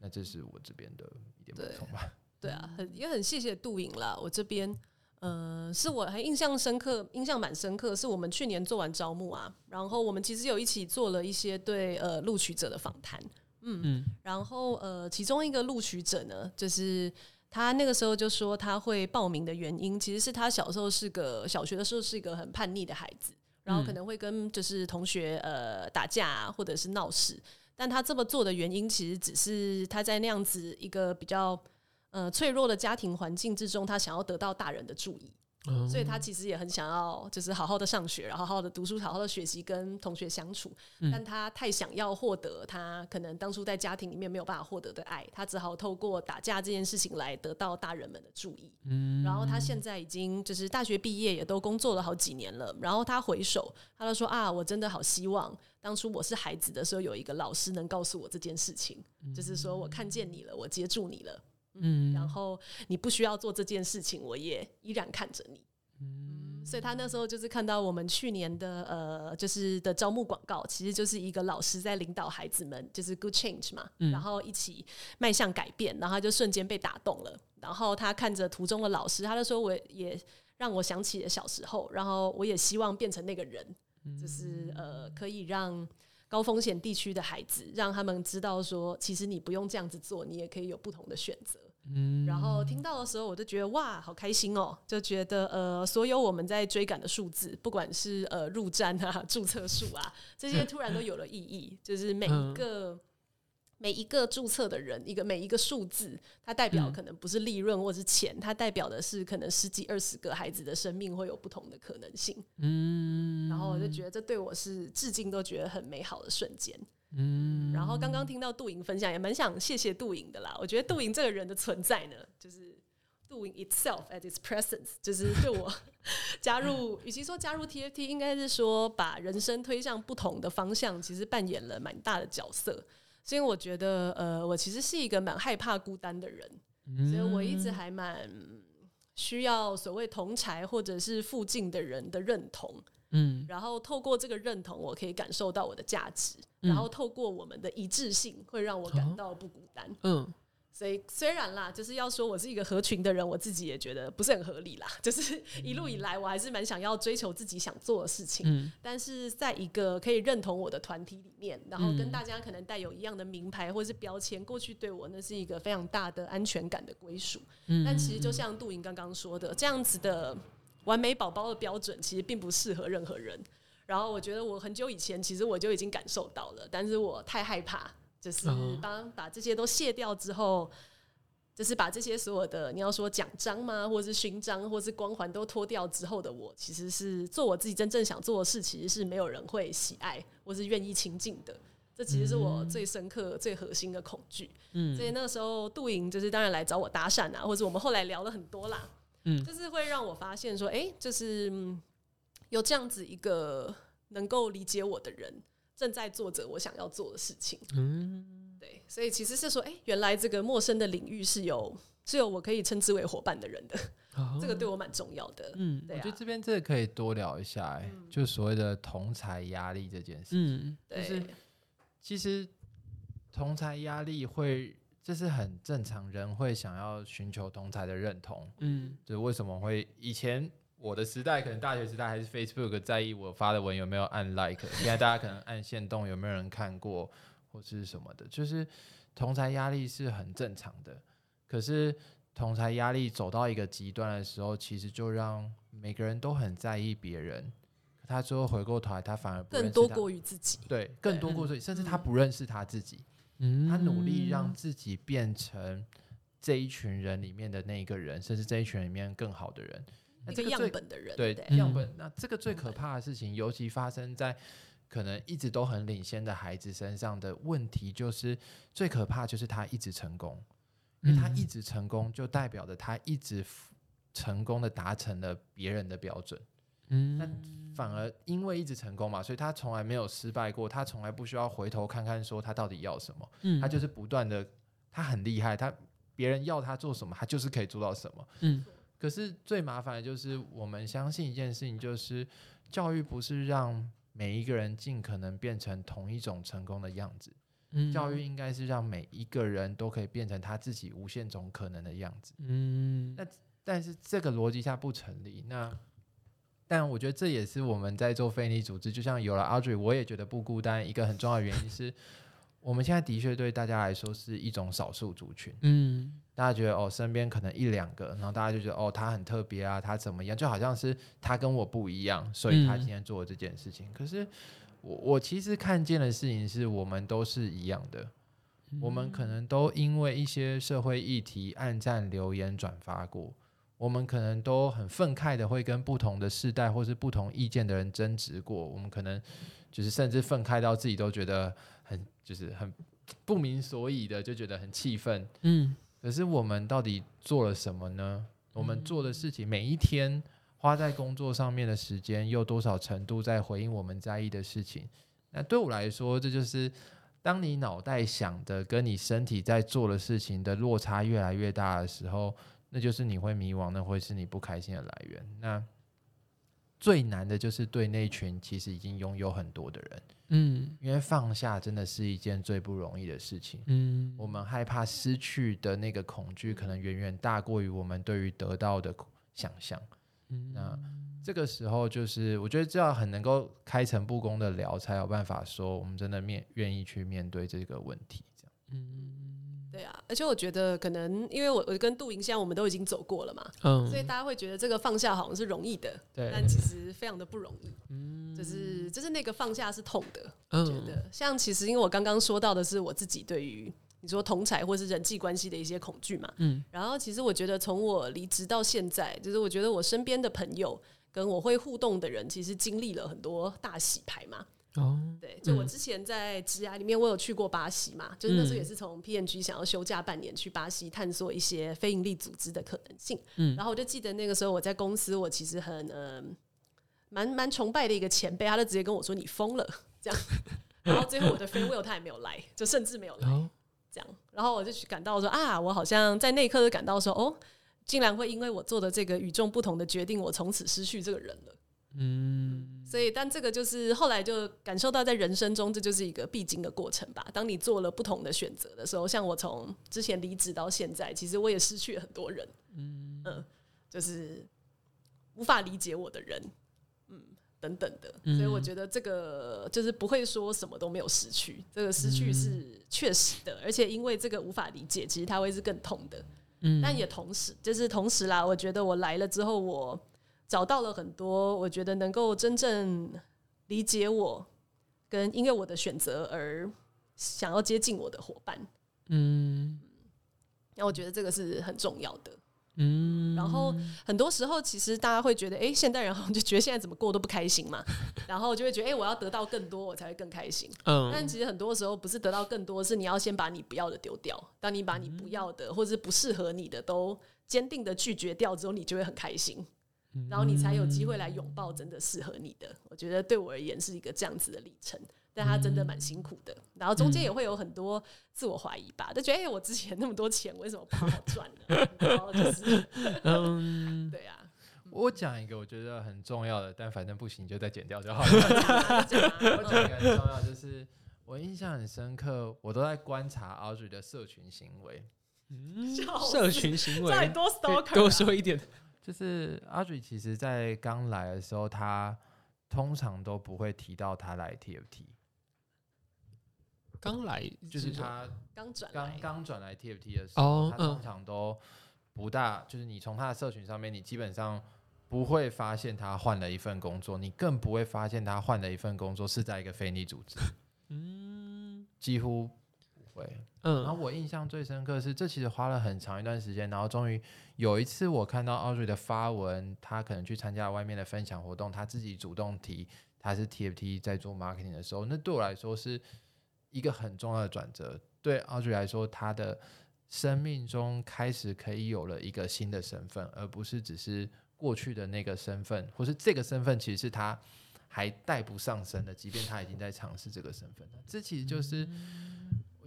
那这是我这边的一点补充吧。对 啊，很也很谢谢杜颖啦。我这边，呃，是我还印象深刻，印象蛮深刻。是我们去年做完招募啊，然后我们其实有一起做了一些对呃录取者的访谈。嗯嗯，然后呃，其中一个录取者呢，就是。他那个时候就说他会报名的原因，其实是他小时候是个小学的时候是一个很叛逆的孩子，然后可能会跟就是同学呃打架，或者是闹事。但他这么做的原因，其实只是他在那样子一个比较呃脆弱的家庭环境之中，他想要得到大人的注意。所以他其实也很想要，就是好好的上学，然后好好的读书，好好的学习，跟同学相处。但他太想要获得他可能当初在家庭里面没有办法获得的爱，他只好透过打架这件事情来得到大人们的注意。然后他现在已经就是大学毕业，也都工作了好几年了。然后他回首，他就说啊，我真的好希望当初我是孩子的时候，有一个老师能告诉我这件事情，就是说我看见你了，我接住你了。嗯，然后你不需要做这件事情，我也依然看着你。嗯，所以他那时候就是看到我们去年的呃，就是的招募广告，其实就是一个老师在领导孩子们，就是 good change 嘛，嗯，然后一起迈向改变，然后他就瞬间被打动了。然后他看着途中的老师，他就说：“我也让我想起了小时候，然后我也希望变成那个人，就是呃，可以让高风险地区的孩子，让他们知道说，其实你不用这样子做，你也可以有不同的选择。”嗯，然后听到的时候，我就觉得哇，好开心哦！就觉得呃，所有我们在追赶的数字，不管是呃入站啊、注册数啊，这些 突然都有了意义。就是每一个每一个注册的人，一个每一个数字，它代表可能不是利润或是钱，它代表的是可能十几二十个孩子的生命会有不同的可能性。嗯，然后我就觉得这对我是至今都觉得很美好的瞬间。嗯，然后刚刚听到杜莹分享，也蛮想谢谢杜莹的啦。我觉得杜莹这个人的存在呢，就是杜莹 itself at its presence，就是对我 加入，与其说加入 TFT，应该是说把人生推向不同的方向，其实扮演了蛮大的角色。所以我觉得，呃，我其实是一个蛮害怕孤单的人，所以我一直还蛮需要所谓同才或者是附近的人的认同。嗯，然后透过这个认同，我可以感受到我的价值。然后透过我们的一致性，会让我感到不孤单。嗯，所以虽然啦，就是要说我是一个合群的人，我自己也觉得不是很合理啦。就是一路以来，我还是蛮想要追求自己想做的事情。嗯，但是在一个可以认同我的团体里面，然后跟大家可能带有一样的名牌或是标签，过去对我那是一个非常大的安全感的归属。嗯，但其实就像杜莹刚刚说的，这样子的。完美宝宝的标准其实并不适合任何人，然后我觉得我很久以前其实我就已经感受到了，但是我太害怕，就是当把这些都卸掉之后，就是把这些所有的你要说奖章吗，或是勋章，或是光环都脱掉之后的我，其实是做我自己真正想做的事，其实是没有人会喜爱或是愿意亲近的。这其实是我最深刻、最核心的恐惧。嗯，所以那个时候杜莹就是当然来找我搭讪啊，或者我们后来聊了很多啦。嗯，就是会让我发现说，哎、欸，就是有这样子一个能够理解我的人，正在做着我想要做的事情。嗯，对，所以其实是说，哎、欸，原来这个陌生的领域是有是有我可以称之为伙伴的人的，哦、这个对我蛮重要的。嗯，对啊、我觉得这边这个可以多聊一下、欸，哎、嗯，就所谓的同才压力这件事情。嗯，对，就是其实同才压力会。这是很正常，人会想要寻求同才的认同。嗯，就是为什么会以前我的时代，可能大学时代还是 Facebook 在意我发的文有没有按 like，现在大家可能按线动有没有人看过或是什么的，就是同才压力是很正常的。可是同才压力走到一个极端的时候，其实就让每个人都很在意别人，他最后回过头来，他反而不认识他，更多过于自己，对，更多过于自己，甚至他不认识他自己。他努力让自己变成这一群人里面的那一个人，甚至这一群人里面更好的人，那这个样本的人，对样本。那这个最可怕的事情，尤其发生在可能一直都很领先的孩子身上的问题，就是最可怕就是他一直成功，因为他一直成功，就代表着他一直成功的达成了别人的标准。嗯，那反而因为一直成功嘛，所以他从来没有失败过，他从来不需要回头看看说他到底要什么，嗯，他就是不断的，他很厉害，他别人要他做什么，他就是可以做到什么。嗯。可是最麻烦的就是，我们相信一件事情，就是教育不是让每一个人尽可能变成同一种成功的样子。嗯。教育应该是让每一个人都可以变成他自己无限种可能的样子。嗯。那但是这个逻辑下不成立。那。但我觉得这也是我们在做非营利组织，就像有了 Audrey，我也觉得不孤单。一个很重要的原因是，我们现在的确对大家来说是一种少数族群。嗯，大家觉得哦，身边可能一两个，然后大家就觉得哦，他很特别啊，他怎么样？就好像是他跟我不一样，所以他今天做了这件事情。嗯、可是我我其实看见的事情是我们都是一样的，嗯、我们可能都因为一些社会议题暗赞、留言、转发过。我们可能都很愤慨的会跟不同的世代或是不同意见的人争执过，我们可能就是甚至愤慨到自己都觉得很就是很不明所以的，就觉得很气愤。嗯，可是我们到底做了什么呢？我们做的事情，每一天花在工作上面的时间，又多少程度在回应我们在意的事情？那对我来说，这就是当你脑袋想的跟你身体在做的事情的落差越来越大的时候。那就是你会迷惘，那会是你不开心的来源。那最难的就是对那群其实已经拥有很多的人，嗯，因为放下真的是一件最不容易的事情，嗯，我们害怕失去的那个恐惧，可能远远大过于我们对于得到的想象。嗯，那这个时候就是我觉得这要很能够开诚布公的聊，才有办法说我们真的面愿意去面对这个问题，这样，嗯。对啊，而且我觉得可能因为我我跟杜莹现在我们都已经走过了嘛，嗯，所以大家会觉得这个放下好像是容易的，对，但其实非常的不容易，嗯，就是就是那个放下是痛的，我觉得。像其实因为我刚刚说到的是我自己对于你说同才或是人际关系的一些恐惧嘛，嗯，然后其实我觉得从我离职到现在，就是我觉得我身边的朋友跟我会互动的人，其实经历了很多大洗牌嘛。哦，对，就我之前在职涯里面，我有去过巴西嘛，嗯、就是那时候也是从 PNG 想要休假半年去巴西探索一些非营利组织的可能性。嗯，然后我就记得那个时候我在公司，我其实很嗯，蛮蛮崇拜的一个前辈，他就直接跟我说：“你疯了。”这样，然后最后我的 farewell 他也没有来，就甚至没有来，这样，然后我就去感到说啊，我好像在那一刻就感到说，哦，竟然会因为我做的这个与众不同的决定，我从此失去这个人了。嗯，所以，但这个就是后来就感受到，在人生中，这就是一个必经的过程吧。当你做了不同的选择的时候，像我从之前离职到现在，其实我也失去了很多人，嗯嗯，就是无法理解我的人，嗯，等等的。所以我觉得这个就是不会说什么都没有失去，这个失去是确实的，而且因为这个无法理解，其实它会是更痛的。嗯，但也同时，就是同时啦，我觉得我来了之后，我。找到了很多，我觉得能够真正理解我，跟因为我的选择而想要接近我的伙伴，嗯，那我觉得这个是很重要的，嗯。然后很多时候，其实大家会觉得，哎、欸，现代人好像就觉得现在怎么过都不开心嘛，然后就会觉得，哎、欸，我要得到更多，我才会更开心。嗯。但其实很多时候不是得到更多，是你要先把你不要的丢掉。当你把你不要的，或者是不适合你的都坚定的拒绝掉之后，你就会很开心。然后你才有机会来拥抱真的适合你的。我觉得对我而言是一个这样子的历程，但他真的蛮辛苦的。然后中间也会有很多自我怀疑吧，就觉得哎，我之前那么多钱，为什么不好好赚呢？然后就是，嗯，对啊。我讲一个我觉得很重要的，但反正不行就再剪掉就好 了。我讲一个很重要，就是我印象很深刻，我都在观察 Audrey 的社群行为。嗯，社群行为，再多 stalker，多说一点。就是 Audrey 其实，在刚来的时候，他通常都不会提到他来 TFT。刚来就是他刚转刚刚转来 TFT 的时候，他通常都不大，就是你从他的社群上面，你基本上不会发现他换了一份工作，你更不会发现他换了一份工作是在一个非营利组织。嗯，几乎。对，嗯，然后我印象最深刻的是，这其实花了很长一段时间，然后终于有一次我看到 Audrey 的发文，他可能去参加外面的分享活动，他自己主动提他是 TFT 在做 marketing 的时候，那对我来说是一个很重要的转折。对 Audrey 来说，他的生命中开始可以有了一个新的身份，而不是只是过去的那个身份，或是这个身份其实是他还带不上身的，即便他已经在尝试这个身份了。这其实就是。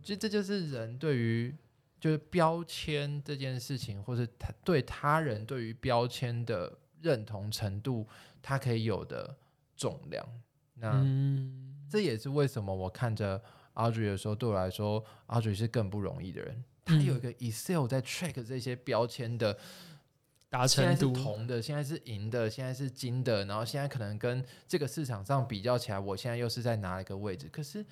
其实这就是人对于就是标签这件事情，或是他对他人对于标签的认同程度，他可以有的重量。那、嗯、这也是为什么我看着 Audrey 的时候，对我来说，Audrey 是更不容易的人。他有一个 Excel 在 track 这些标签的达成度，现在是铜的，现在是银的，现在是金的，然后现在可能跟这个市场上比较起来，我现在又是在哪一个位置？可是。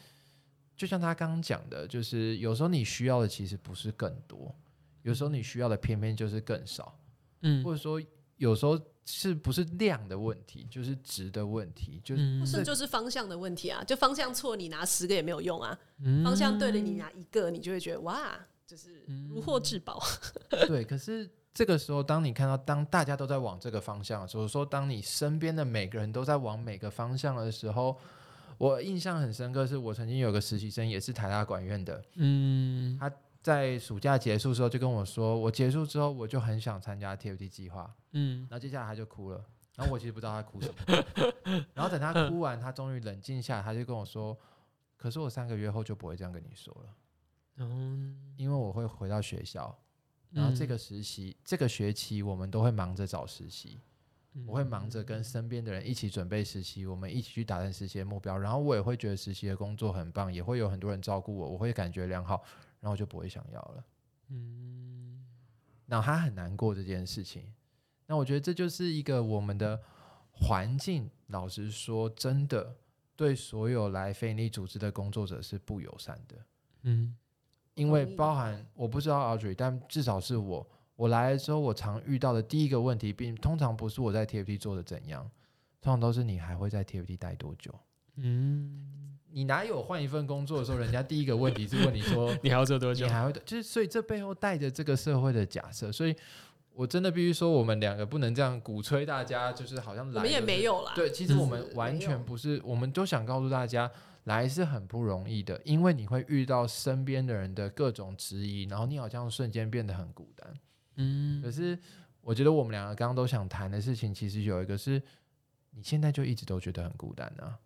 就像他刚刚讲的，就是有时候你需要的其实不是更多，有时候你需要的偏偏就是更少，嗯，或者说有时候是不是量的问题，就是值的问题，就是、嗯、不是就是方向的问题啊？就方向错，你拿十个也没有用啊。嗯、方向对了，你拿一个，你就会觉得哇，就是如获至宝。对，可是这个时候，当你看到当大家都在往这个方向，所以说当你身边的每个人都在往每个方向的时候。我印象很深刻，是我曾经有个实习生，也是台大管院的。嗯，他在暑假结束之后就跟我说，我结束之后我就很想参加 TFT 计划。嗯，然后接下来他就哭了，然后我其实不知道他哭什么。然后等他哭完，他终于冷静下来，他就跟我说：“可是我三个月后就不会这样跟你说了。”嗯，因为我会回到学校，然后这个实习、嗯、这个学期我们都会忙着找实习。我会忙着跟身边的人一起准备实习，我们一起去达成实习的目标。然后我也会觉得实习的工作很棒，也会有很多人照顾我，我会感觉良好，然后我就不会想要了。嗯，那他很难过这件事情。那我觉得这就是一个我们的环境，老实说，真的对所有来非营利组织的工作者是不友善的。嗯，因为包含我不知道 Audrey，但至少是我。我来的时候，我常遇到的第一个问题，并通常不是我在 TFT 做的怎样，通常都是你还会在 TFT 待多久？嗯，你哪有换一份工作的时候，人家第一个问题是问你说你还要做多久？你还会就是，所以这背后带着这个社会的假设，所以我真的必须说，我们两个不能这样鼓吹大家，就是好像来、就是、我们也没有啦。对，其实我们完全不是，我们都想告诉大家，来是很不容易的，因为你会遇到身边的人的各种质疑，然后你好像瞬间变得很孤单。嗯，可是我觉得我们两个刚刚都想谈的事情，其实有一个是，你现在就一直都觉得很孤单呢、啊。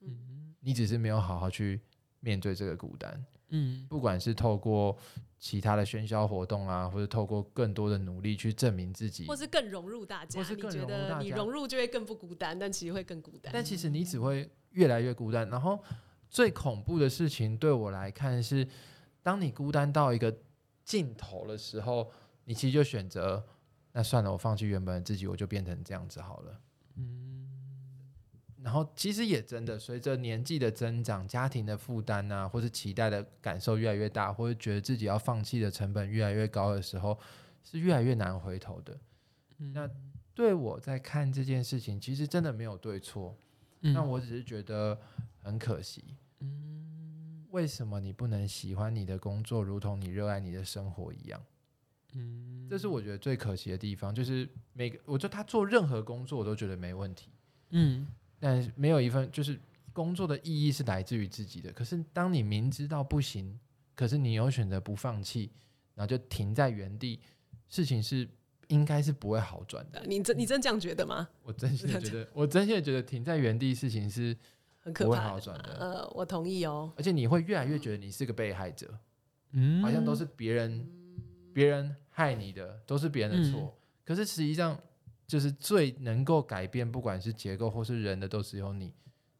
嗯，你只是没有好好去面对这个孤单。嗯，不管是透过其他的喧嚣活动啊，或者透过更多的努力去证明自己，或是更融入大家，或是更融入大家，你觉得你融入就会更不孤单，但其实会更孤单。但其实你只会越来越孤单。然后最恐怖的事情对我来看是，当你孤单到一个尽头的时候。你其实就选择，那算了，我放弃原本的自己，我就变成这样子好了。嗯，然后其实也真的，随着年纪的增长，家庭的负担啊，或是期待的感受越来越大，或者觉得自己要放弃的成本越来越高的时候，是越来越难回头的。嗯，那对我在看这件事情，其实真的没有对错，那我只是觉得很可惜。嗯，为什么你不能喜欢你的工作，如同你热爱你的生活一样？嗯，这是我觉得最可惜的地方，就是每个，我觉得他做任何工作我都觉得没问题，嗯，但是没有一份就是工作的意义是来自于自己的。可是当你明知道不行，可是你又选择不放弃，然后就停在原地，事情是应该是不会好转的。你真你真这样觉得吗？我真心的觉得，我真心的觉得停在原地事情是很可怕，不会好转的。呃，我同意哦，而且你会越来越觉得你是个被害者，嗯，好像都是别人。别人害你的都是别人的错，嗯、可是实际上就是最能够改变，不管是结构或是人的，都只有你。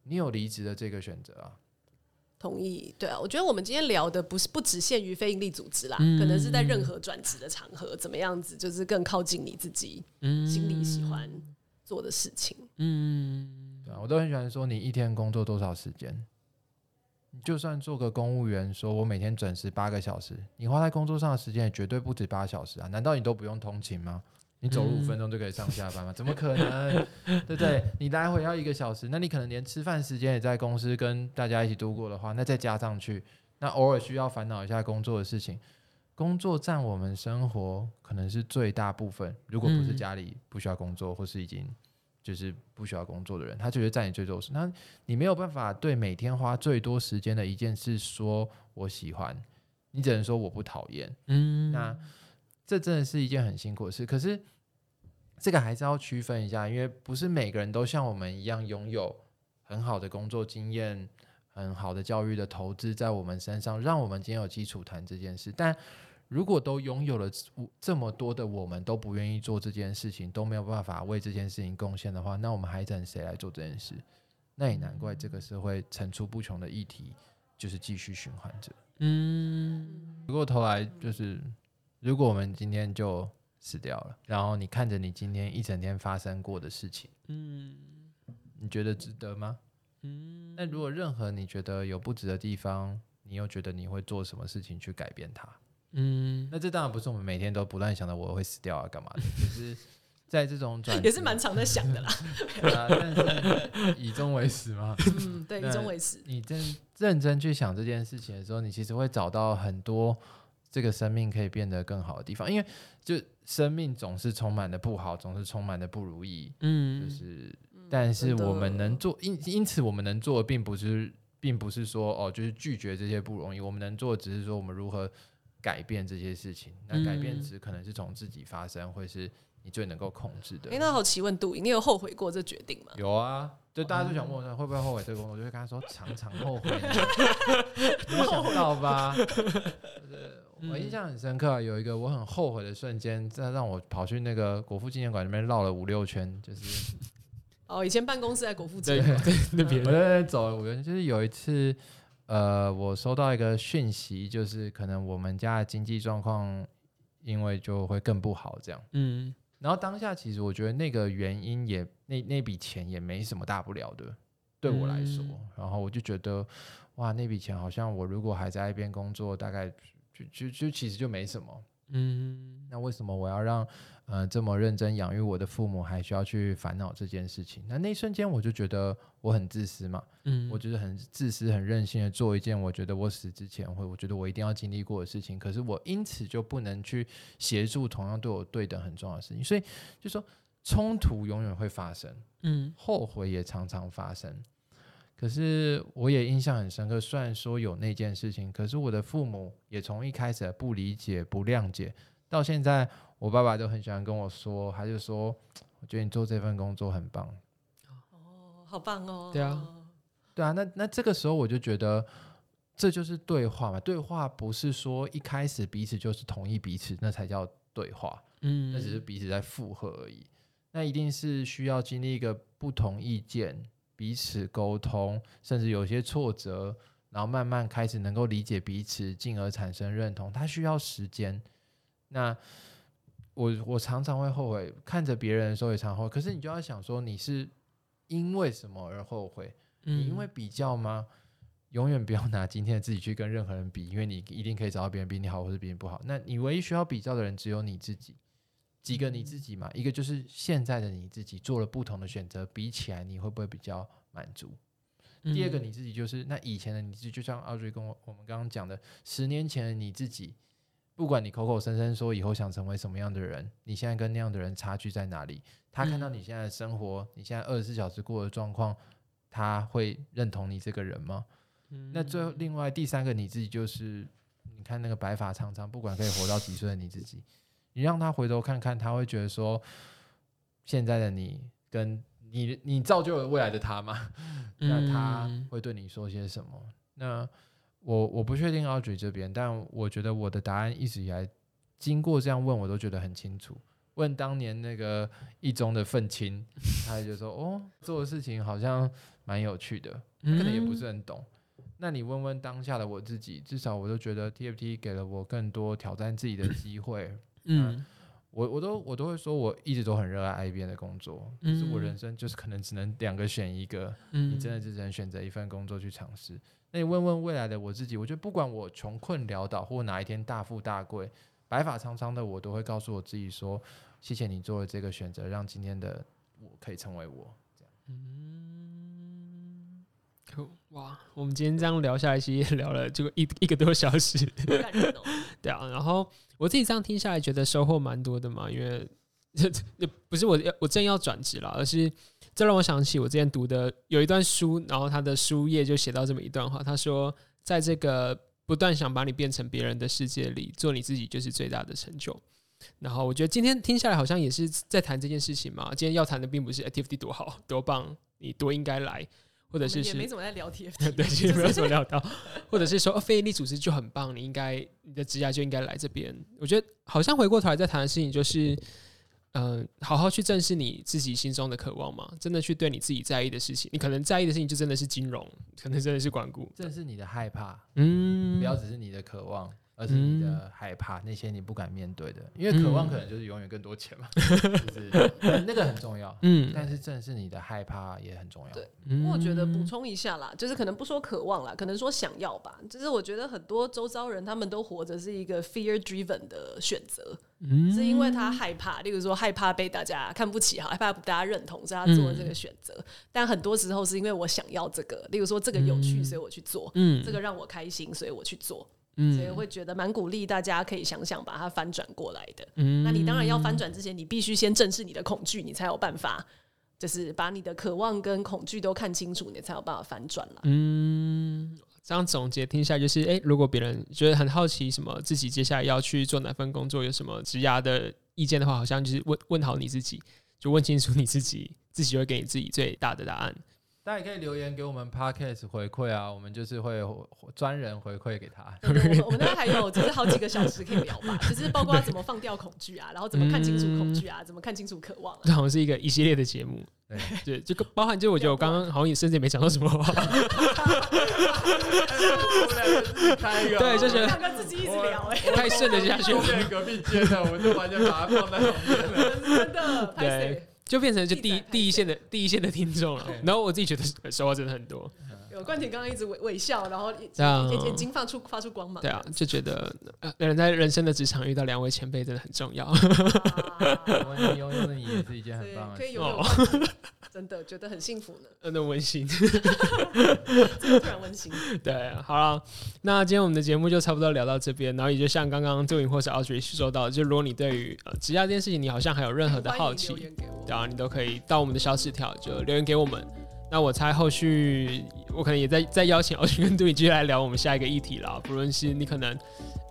你有离职的这个选择啊。同意，对啊，我觉得我们今天聊的不是不只限于非营利组织啦，嗯、可能是在任何转职的场合，怎么样子就是更靠近你自己心里喜欢做的事情。嗯，对啊，我都很喜欢说，你一天工作多少时间？就算做个公务员，说我每天准时八个小时，你花在工作上的时间也绝对不止八小时啊！难道你都不用通勤吗？你走路五分钟就可以上下班吗？嗯、怎么可能？对不对？你来回要一个小时，那你可能连吃饭时间也在公司跟大家一起度过的话，那再加上去，那偶尔需要烦恼一下工作的事情，工作占我们生活可能是最大部分。如果不是家里不需要工作，或是已经。就是不需要工作的人，他就是占你最多时，那你没有办法对每天花最多时间的一件事说我喜欢，你只能说我不讨厌。嗯，那这真的是一件很辛苦的事。可是这个还是要区分一下，因为不是每个人都像我们一样拥有很好的工作经验、很好的教育的投资在我们身上，让我们今天有基础谈这件事。但如果都拥有了这么多的，我们都不愿意做这件事情，都没有办法为这件事情贡献的话，那我们还等谁来做这件事？那也难怪这个社会层出不穷的议题，就是继续循环着。嗯，回过头来就是，如果我们今天就死掉了，然后你看着你今天一整天发生过的事情，嗯，你觉得值得吗？嗯，那如果任何你觉得有不值的地方，你又觉得你会做什么事情去改变它？嗯，那这当然不是我们每天都不断想的我会死掉啊，干嘛的？只是在这种转也是蛮常在想的啦。对啊，但是以终为始嘛。嗯，对，以终为始。你真认真去想这件事情的时候，你其实会找到很多这个生命可以变得更好的地方，因为就生命总是充满的不好，总是充满的不如意。嗯，就是，但是我们能做因因此我们能做的并不是，并不是说哦，就是拒绝这些不容易。我们能做的只是说我们如何。改变这些事情，那改变只可能是从自己发生，或是你最能够控制的。哎、欸，那好奇问杜，你有后悔过这决定吗？有啊，就大家都想问我会不会后悔这个工作，我就会跟他说 常常后悔。没想到吧？我印象很深刻，有一个我很后悔的瞬间，在让我跑去那个国父纪念馆那边绕了五六圈，就是哦，以前办公室在国父纪念馆 那边，我在走了五六圈，就是有一次。呃，我收到一个讯息，就是可能我们家的经济状况，因为就会更不好这样。嗯，然后当下其实我觉得那个原因也那那笔钱也没什么大不了的，对我来说。嗯、然后我就觉得，哇，那笔钱好像我如果还在一边工作，大概就就就其实就没什么。嗯，那为什么我要让？呃，这么认真养育我的父母，还需要去烦恼这件事情。那那一瞬间，我就觉得我很自私嘛。嗯，我就是很自私、很任性的做一件我觉得我死之前会，我觉得我一定要经历过的事情。可是我因此就不能去协助同样对我对等很重要的事情。所以就说冲突永远会发生，嗯，后悔也常常发生。可是我也印象很深刻，虽然说有那件事情，可是我的父母也从一开始不理解、不谅解，到现在。我爸爸都很喜欢跟我说，他就说：“我觉得你做这份工作很棒。”哦，好棒哦！对啊，对啊。那那这个时候我就觉得，这就是对话嘛。对话不是说一开始彼此就是同意彼此，那才叫对话。嗯，那只是彼此在附和而已。那一定是需要经历一个不同意见，彼此沟通，甚至有些挫折，然后慢慢开始能够理解彼此，进而产生认同。它需要时间。那。我我常常会后悔，看着别人的时候也常后悔。可是你就要想说，你是因为什么而后悔？你因为比较吗？永远不要拿今天的自己去跟任何人比，因为你一定可以找到别人比你好，或是比你不好。那你唯一需要比较的人只有你自己，几个你自己嘛？一个就是现在的你自己做了不同的选择，比起来你会不会比较满足？第二个你自己就是那以前的你自己，就像 Audrey 跟我我们刚刚讲的，十年前的你自己。不管你口口声声说以后想成为什么样的人，你现在跟那样的人差距在哪里？他看到你现在的生活，嗯、你现在二十四小时过的状况，他会认同你这个人吗？嗯、那最后另外第三个你自己就是，你看那个白发苍苍，不管可以活到几岁的你自己，你让他回头看看，他会觉得说，现在的你跟你你造就了未来的他吗？那他会对你说些什么？那。我我不确定 Audrey 这边，但我觉得我的答案一直以来，经过这样问，我都觉得很清楚。问当年那个一中的愤青，他就说：“哦，做的事情好像蛮有趣的，可能也不是很懂。嗯”那你问问当下的我自己，至少我都觉得 TFT 给了我更多挑战自己的机会。嗯，我我都我都会说，我一直都很热爱 IBM 的工作，可是我人生就是可能只能两个选一个，嗯。你真的只能选择一份工作去尝试。那你问问未来的我自己，我觉得不管我穷困潦倒，或哪一天大富大贵，白发苍苍的我都会告诉我自己说：谢谢你做了这个选择，让今天的我可以成为我。这样，嗯，哇，我们今天这样聊下来，其实也聊了这个一一个多小时，对啊。然后我自己这样听下来，觉得收获蛮多的嘛，因为 这不是我要我正要转职了，而是。这让我想起我之前读的有一段书，然后他的书页就写到这么一段话，他说：“在这个不断想把你变成别人的世界里，做你自己就是最大的成就。”然后我觉得今天听下来好像也是在谈这件事情嘛。今天要谈的并不是 activity 多好多棒，你多应该来，或或者是也没怎么在聊 TFT，对，其实没有怎么聊到，或者是说，哦，非营利组织就很棒，你应该你的职涯就应该来这边。我觉得好像回过头来再谈的事情就是，嗯、呃，好好去正视你自己心中的渴望嘛，真的去对你自己在意的事情，你可能在意的事情就真的是金融，可能真的是管顾，正是你的害怕，嗯，不要只是你的渴望。而是你的害怕，那些你不敢面对的，因为渴望可能就是永远更多钱嘛，就是那个很重要。嗯，但是正是你的害怕也很重要。对，我觉得补充一下啦，就是可能不说渴望啦，可能说想要吧。就是我觉得很多周遭人他们都活着是一个 fear driven 的选择，是因为他害怕，例如说害怕被大家看不起，哈，害怕大家认同，所以他做了这个选择。但很多时候是因为我想要这个，例如说这个有趣，所以我去做，嗯，这个让我开心，所以我去做。所以会觉得蛮鼓励大家可以想想把它翻转过来的。嗯，那你当然要翻转之前，你必须先正视你的恐惧，你才有办法，就是把你的渴望跟恐惧都看清楚，你才有办法翻转了。嗯，这样总结听下来就是，诶，如果别人觉得很好奇什么自己接下来要去做哪份工作，有什么职涯的意见的话，好像就是问问好你自己，就问清楚你自己，自己会给你自己最大的答案。大家也可以留言给我们 Podcast 回馈啊，我们就是会专人回馈给他。对对对，我们那边还有 就是好几个小时可以聊吧，就是包括怎么放掉恐惧啊，然后怎么看清楚恐惧啊，怎么看清楚渴望啊。这好像是一个一系列的节目。对，这个包含就我觉得我刚刚好像也甚至也没讲到什么话。对，就是两个自己一直聊哎，太顺了下去。隔壁街的，我就完全把它放在旁边了。真的，对。就变成就第一第一线的第一线的听众了，然后我自己觉得收获真的很多。有冠廷刚刚一直微微笑，然后眼眼睛发出发出光芒。对啊，就觉得呃，人在人生的职场遇到两位前辈真的很重要。拥有你也是一件很棒的事。真的觉得很幸福呢，真的温馨，突然温馨。对，好了，那今天我们的节目就差不多聊到这边，然后也就像刚刚 Doing 或是 Audrey 说到，就如果你对于呃职业这件事情，你好像还有任何的好奇，对啊，你都可以到我们的小纸条就留言给我们。那我猜后续我可能也在再邀请 Audrey 跟 Doing 继续来聊我们下一个议题了，不论是你可能。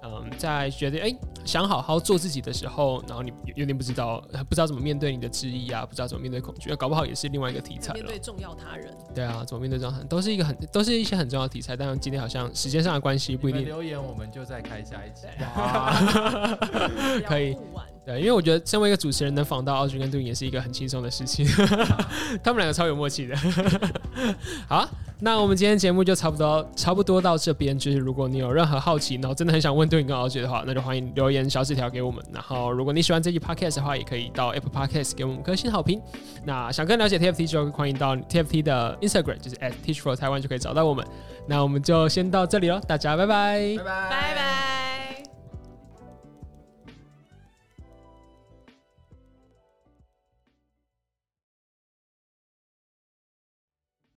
嗯，在觉得哎、欸，想好好做自己的时候，然后你有点不知道，不知道怎么面对你的质疑啊，不知道怎么面对恐惧，那搞不好也是另外一个题材。面对重要他人。对啊，怎么面对重要他人，都是一个很，都是一些很重要的题材。但是今天好像时间上的关系，不一定。留言我们就再开下一集。可以。对，因为我觉得身为一个主持人，能访到 Audrey 跟 Doing 也是一个很轻松的事情。他们两个超有默契的。好啊，那我们今天节目就差不多差不多到这边。就是如果你有任何好奇，然后真的很想问 Doing 跟 Audrey 的话，那就欢迎留言小纸条给我们。然后如果你喜欢这期 Podcast 的话，也可以到 Apple Podcast 给我们颗星好评。那想更了解 TFT 就欢迎到 TFT 的 Instagram，就是 at Teach for Taiwan 就可以找到我们。那我们就先到这里喽，大家拜拜，拜拜，拜拜。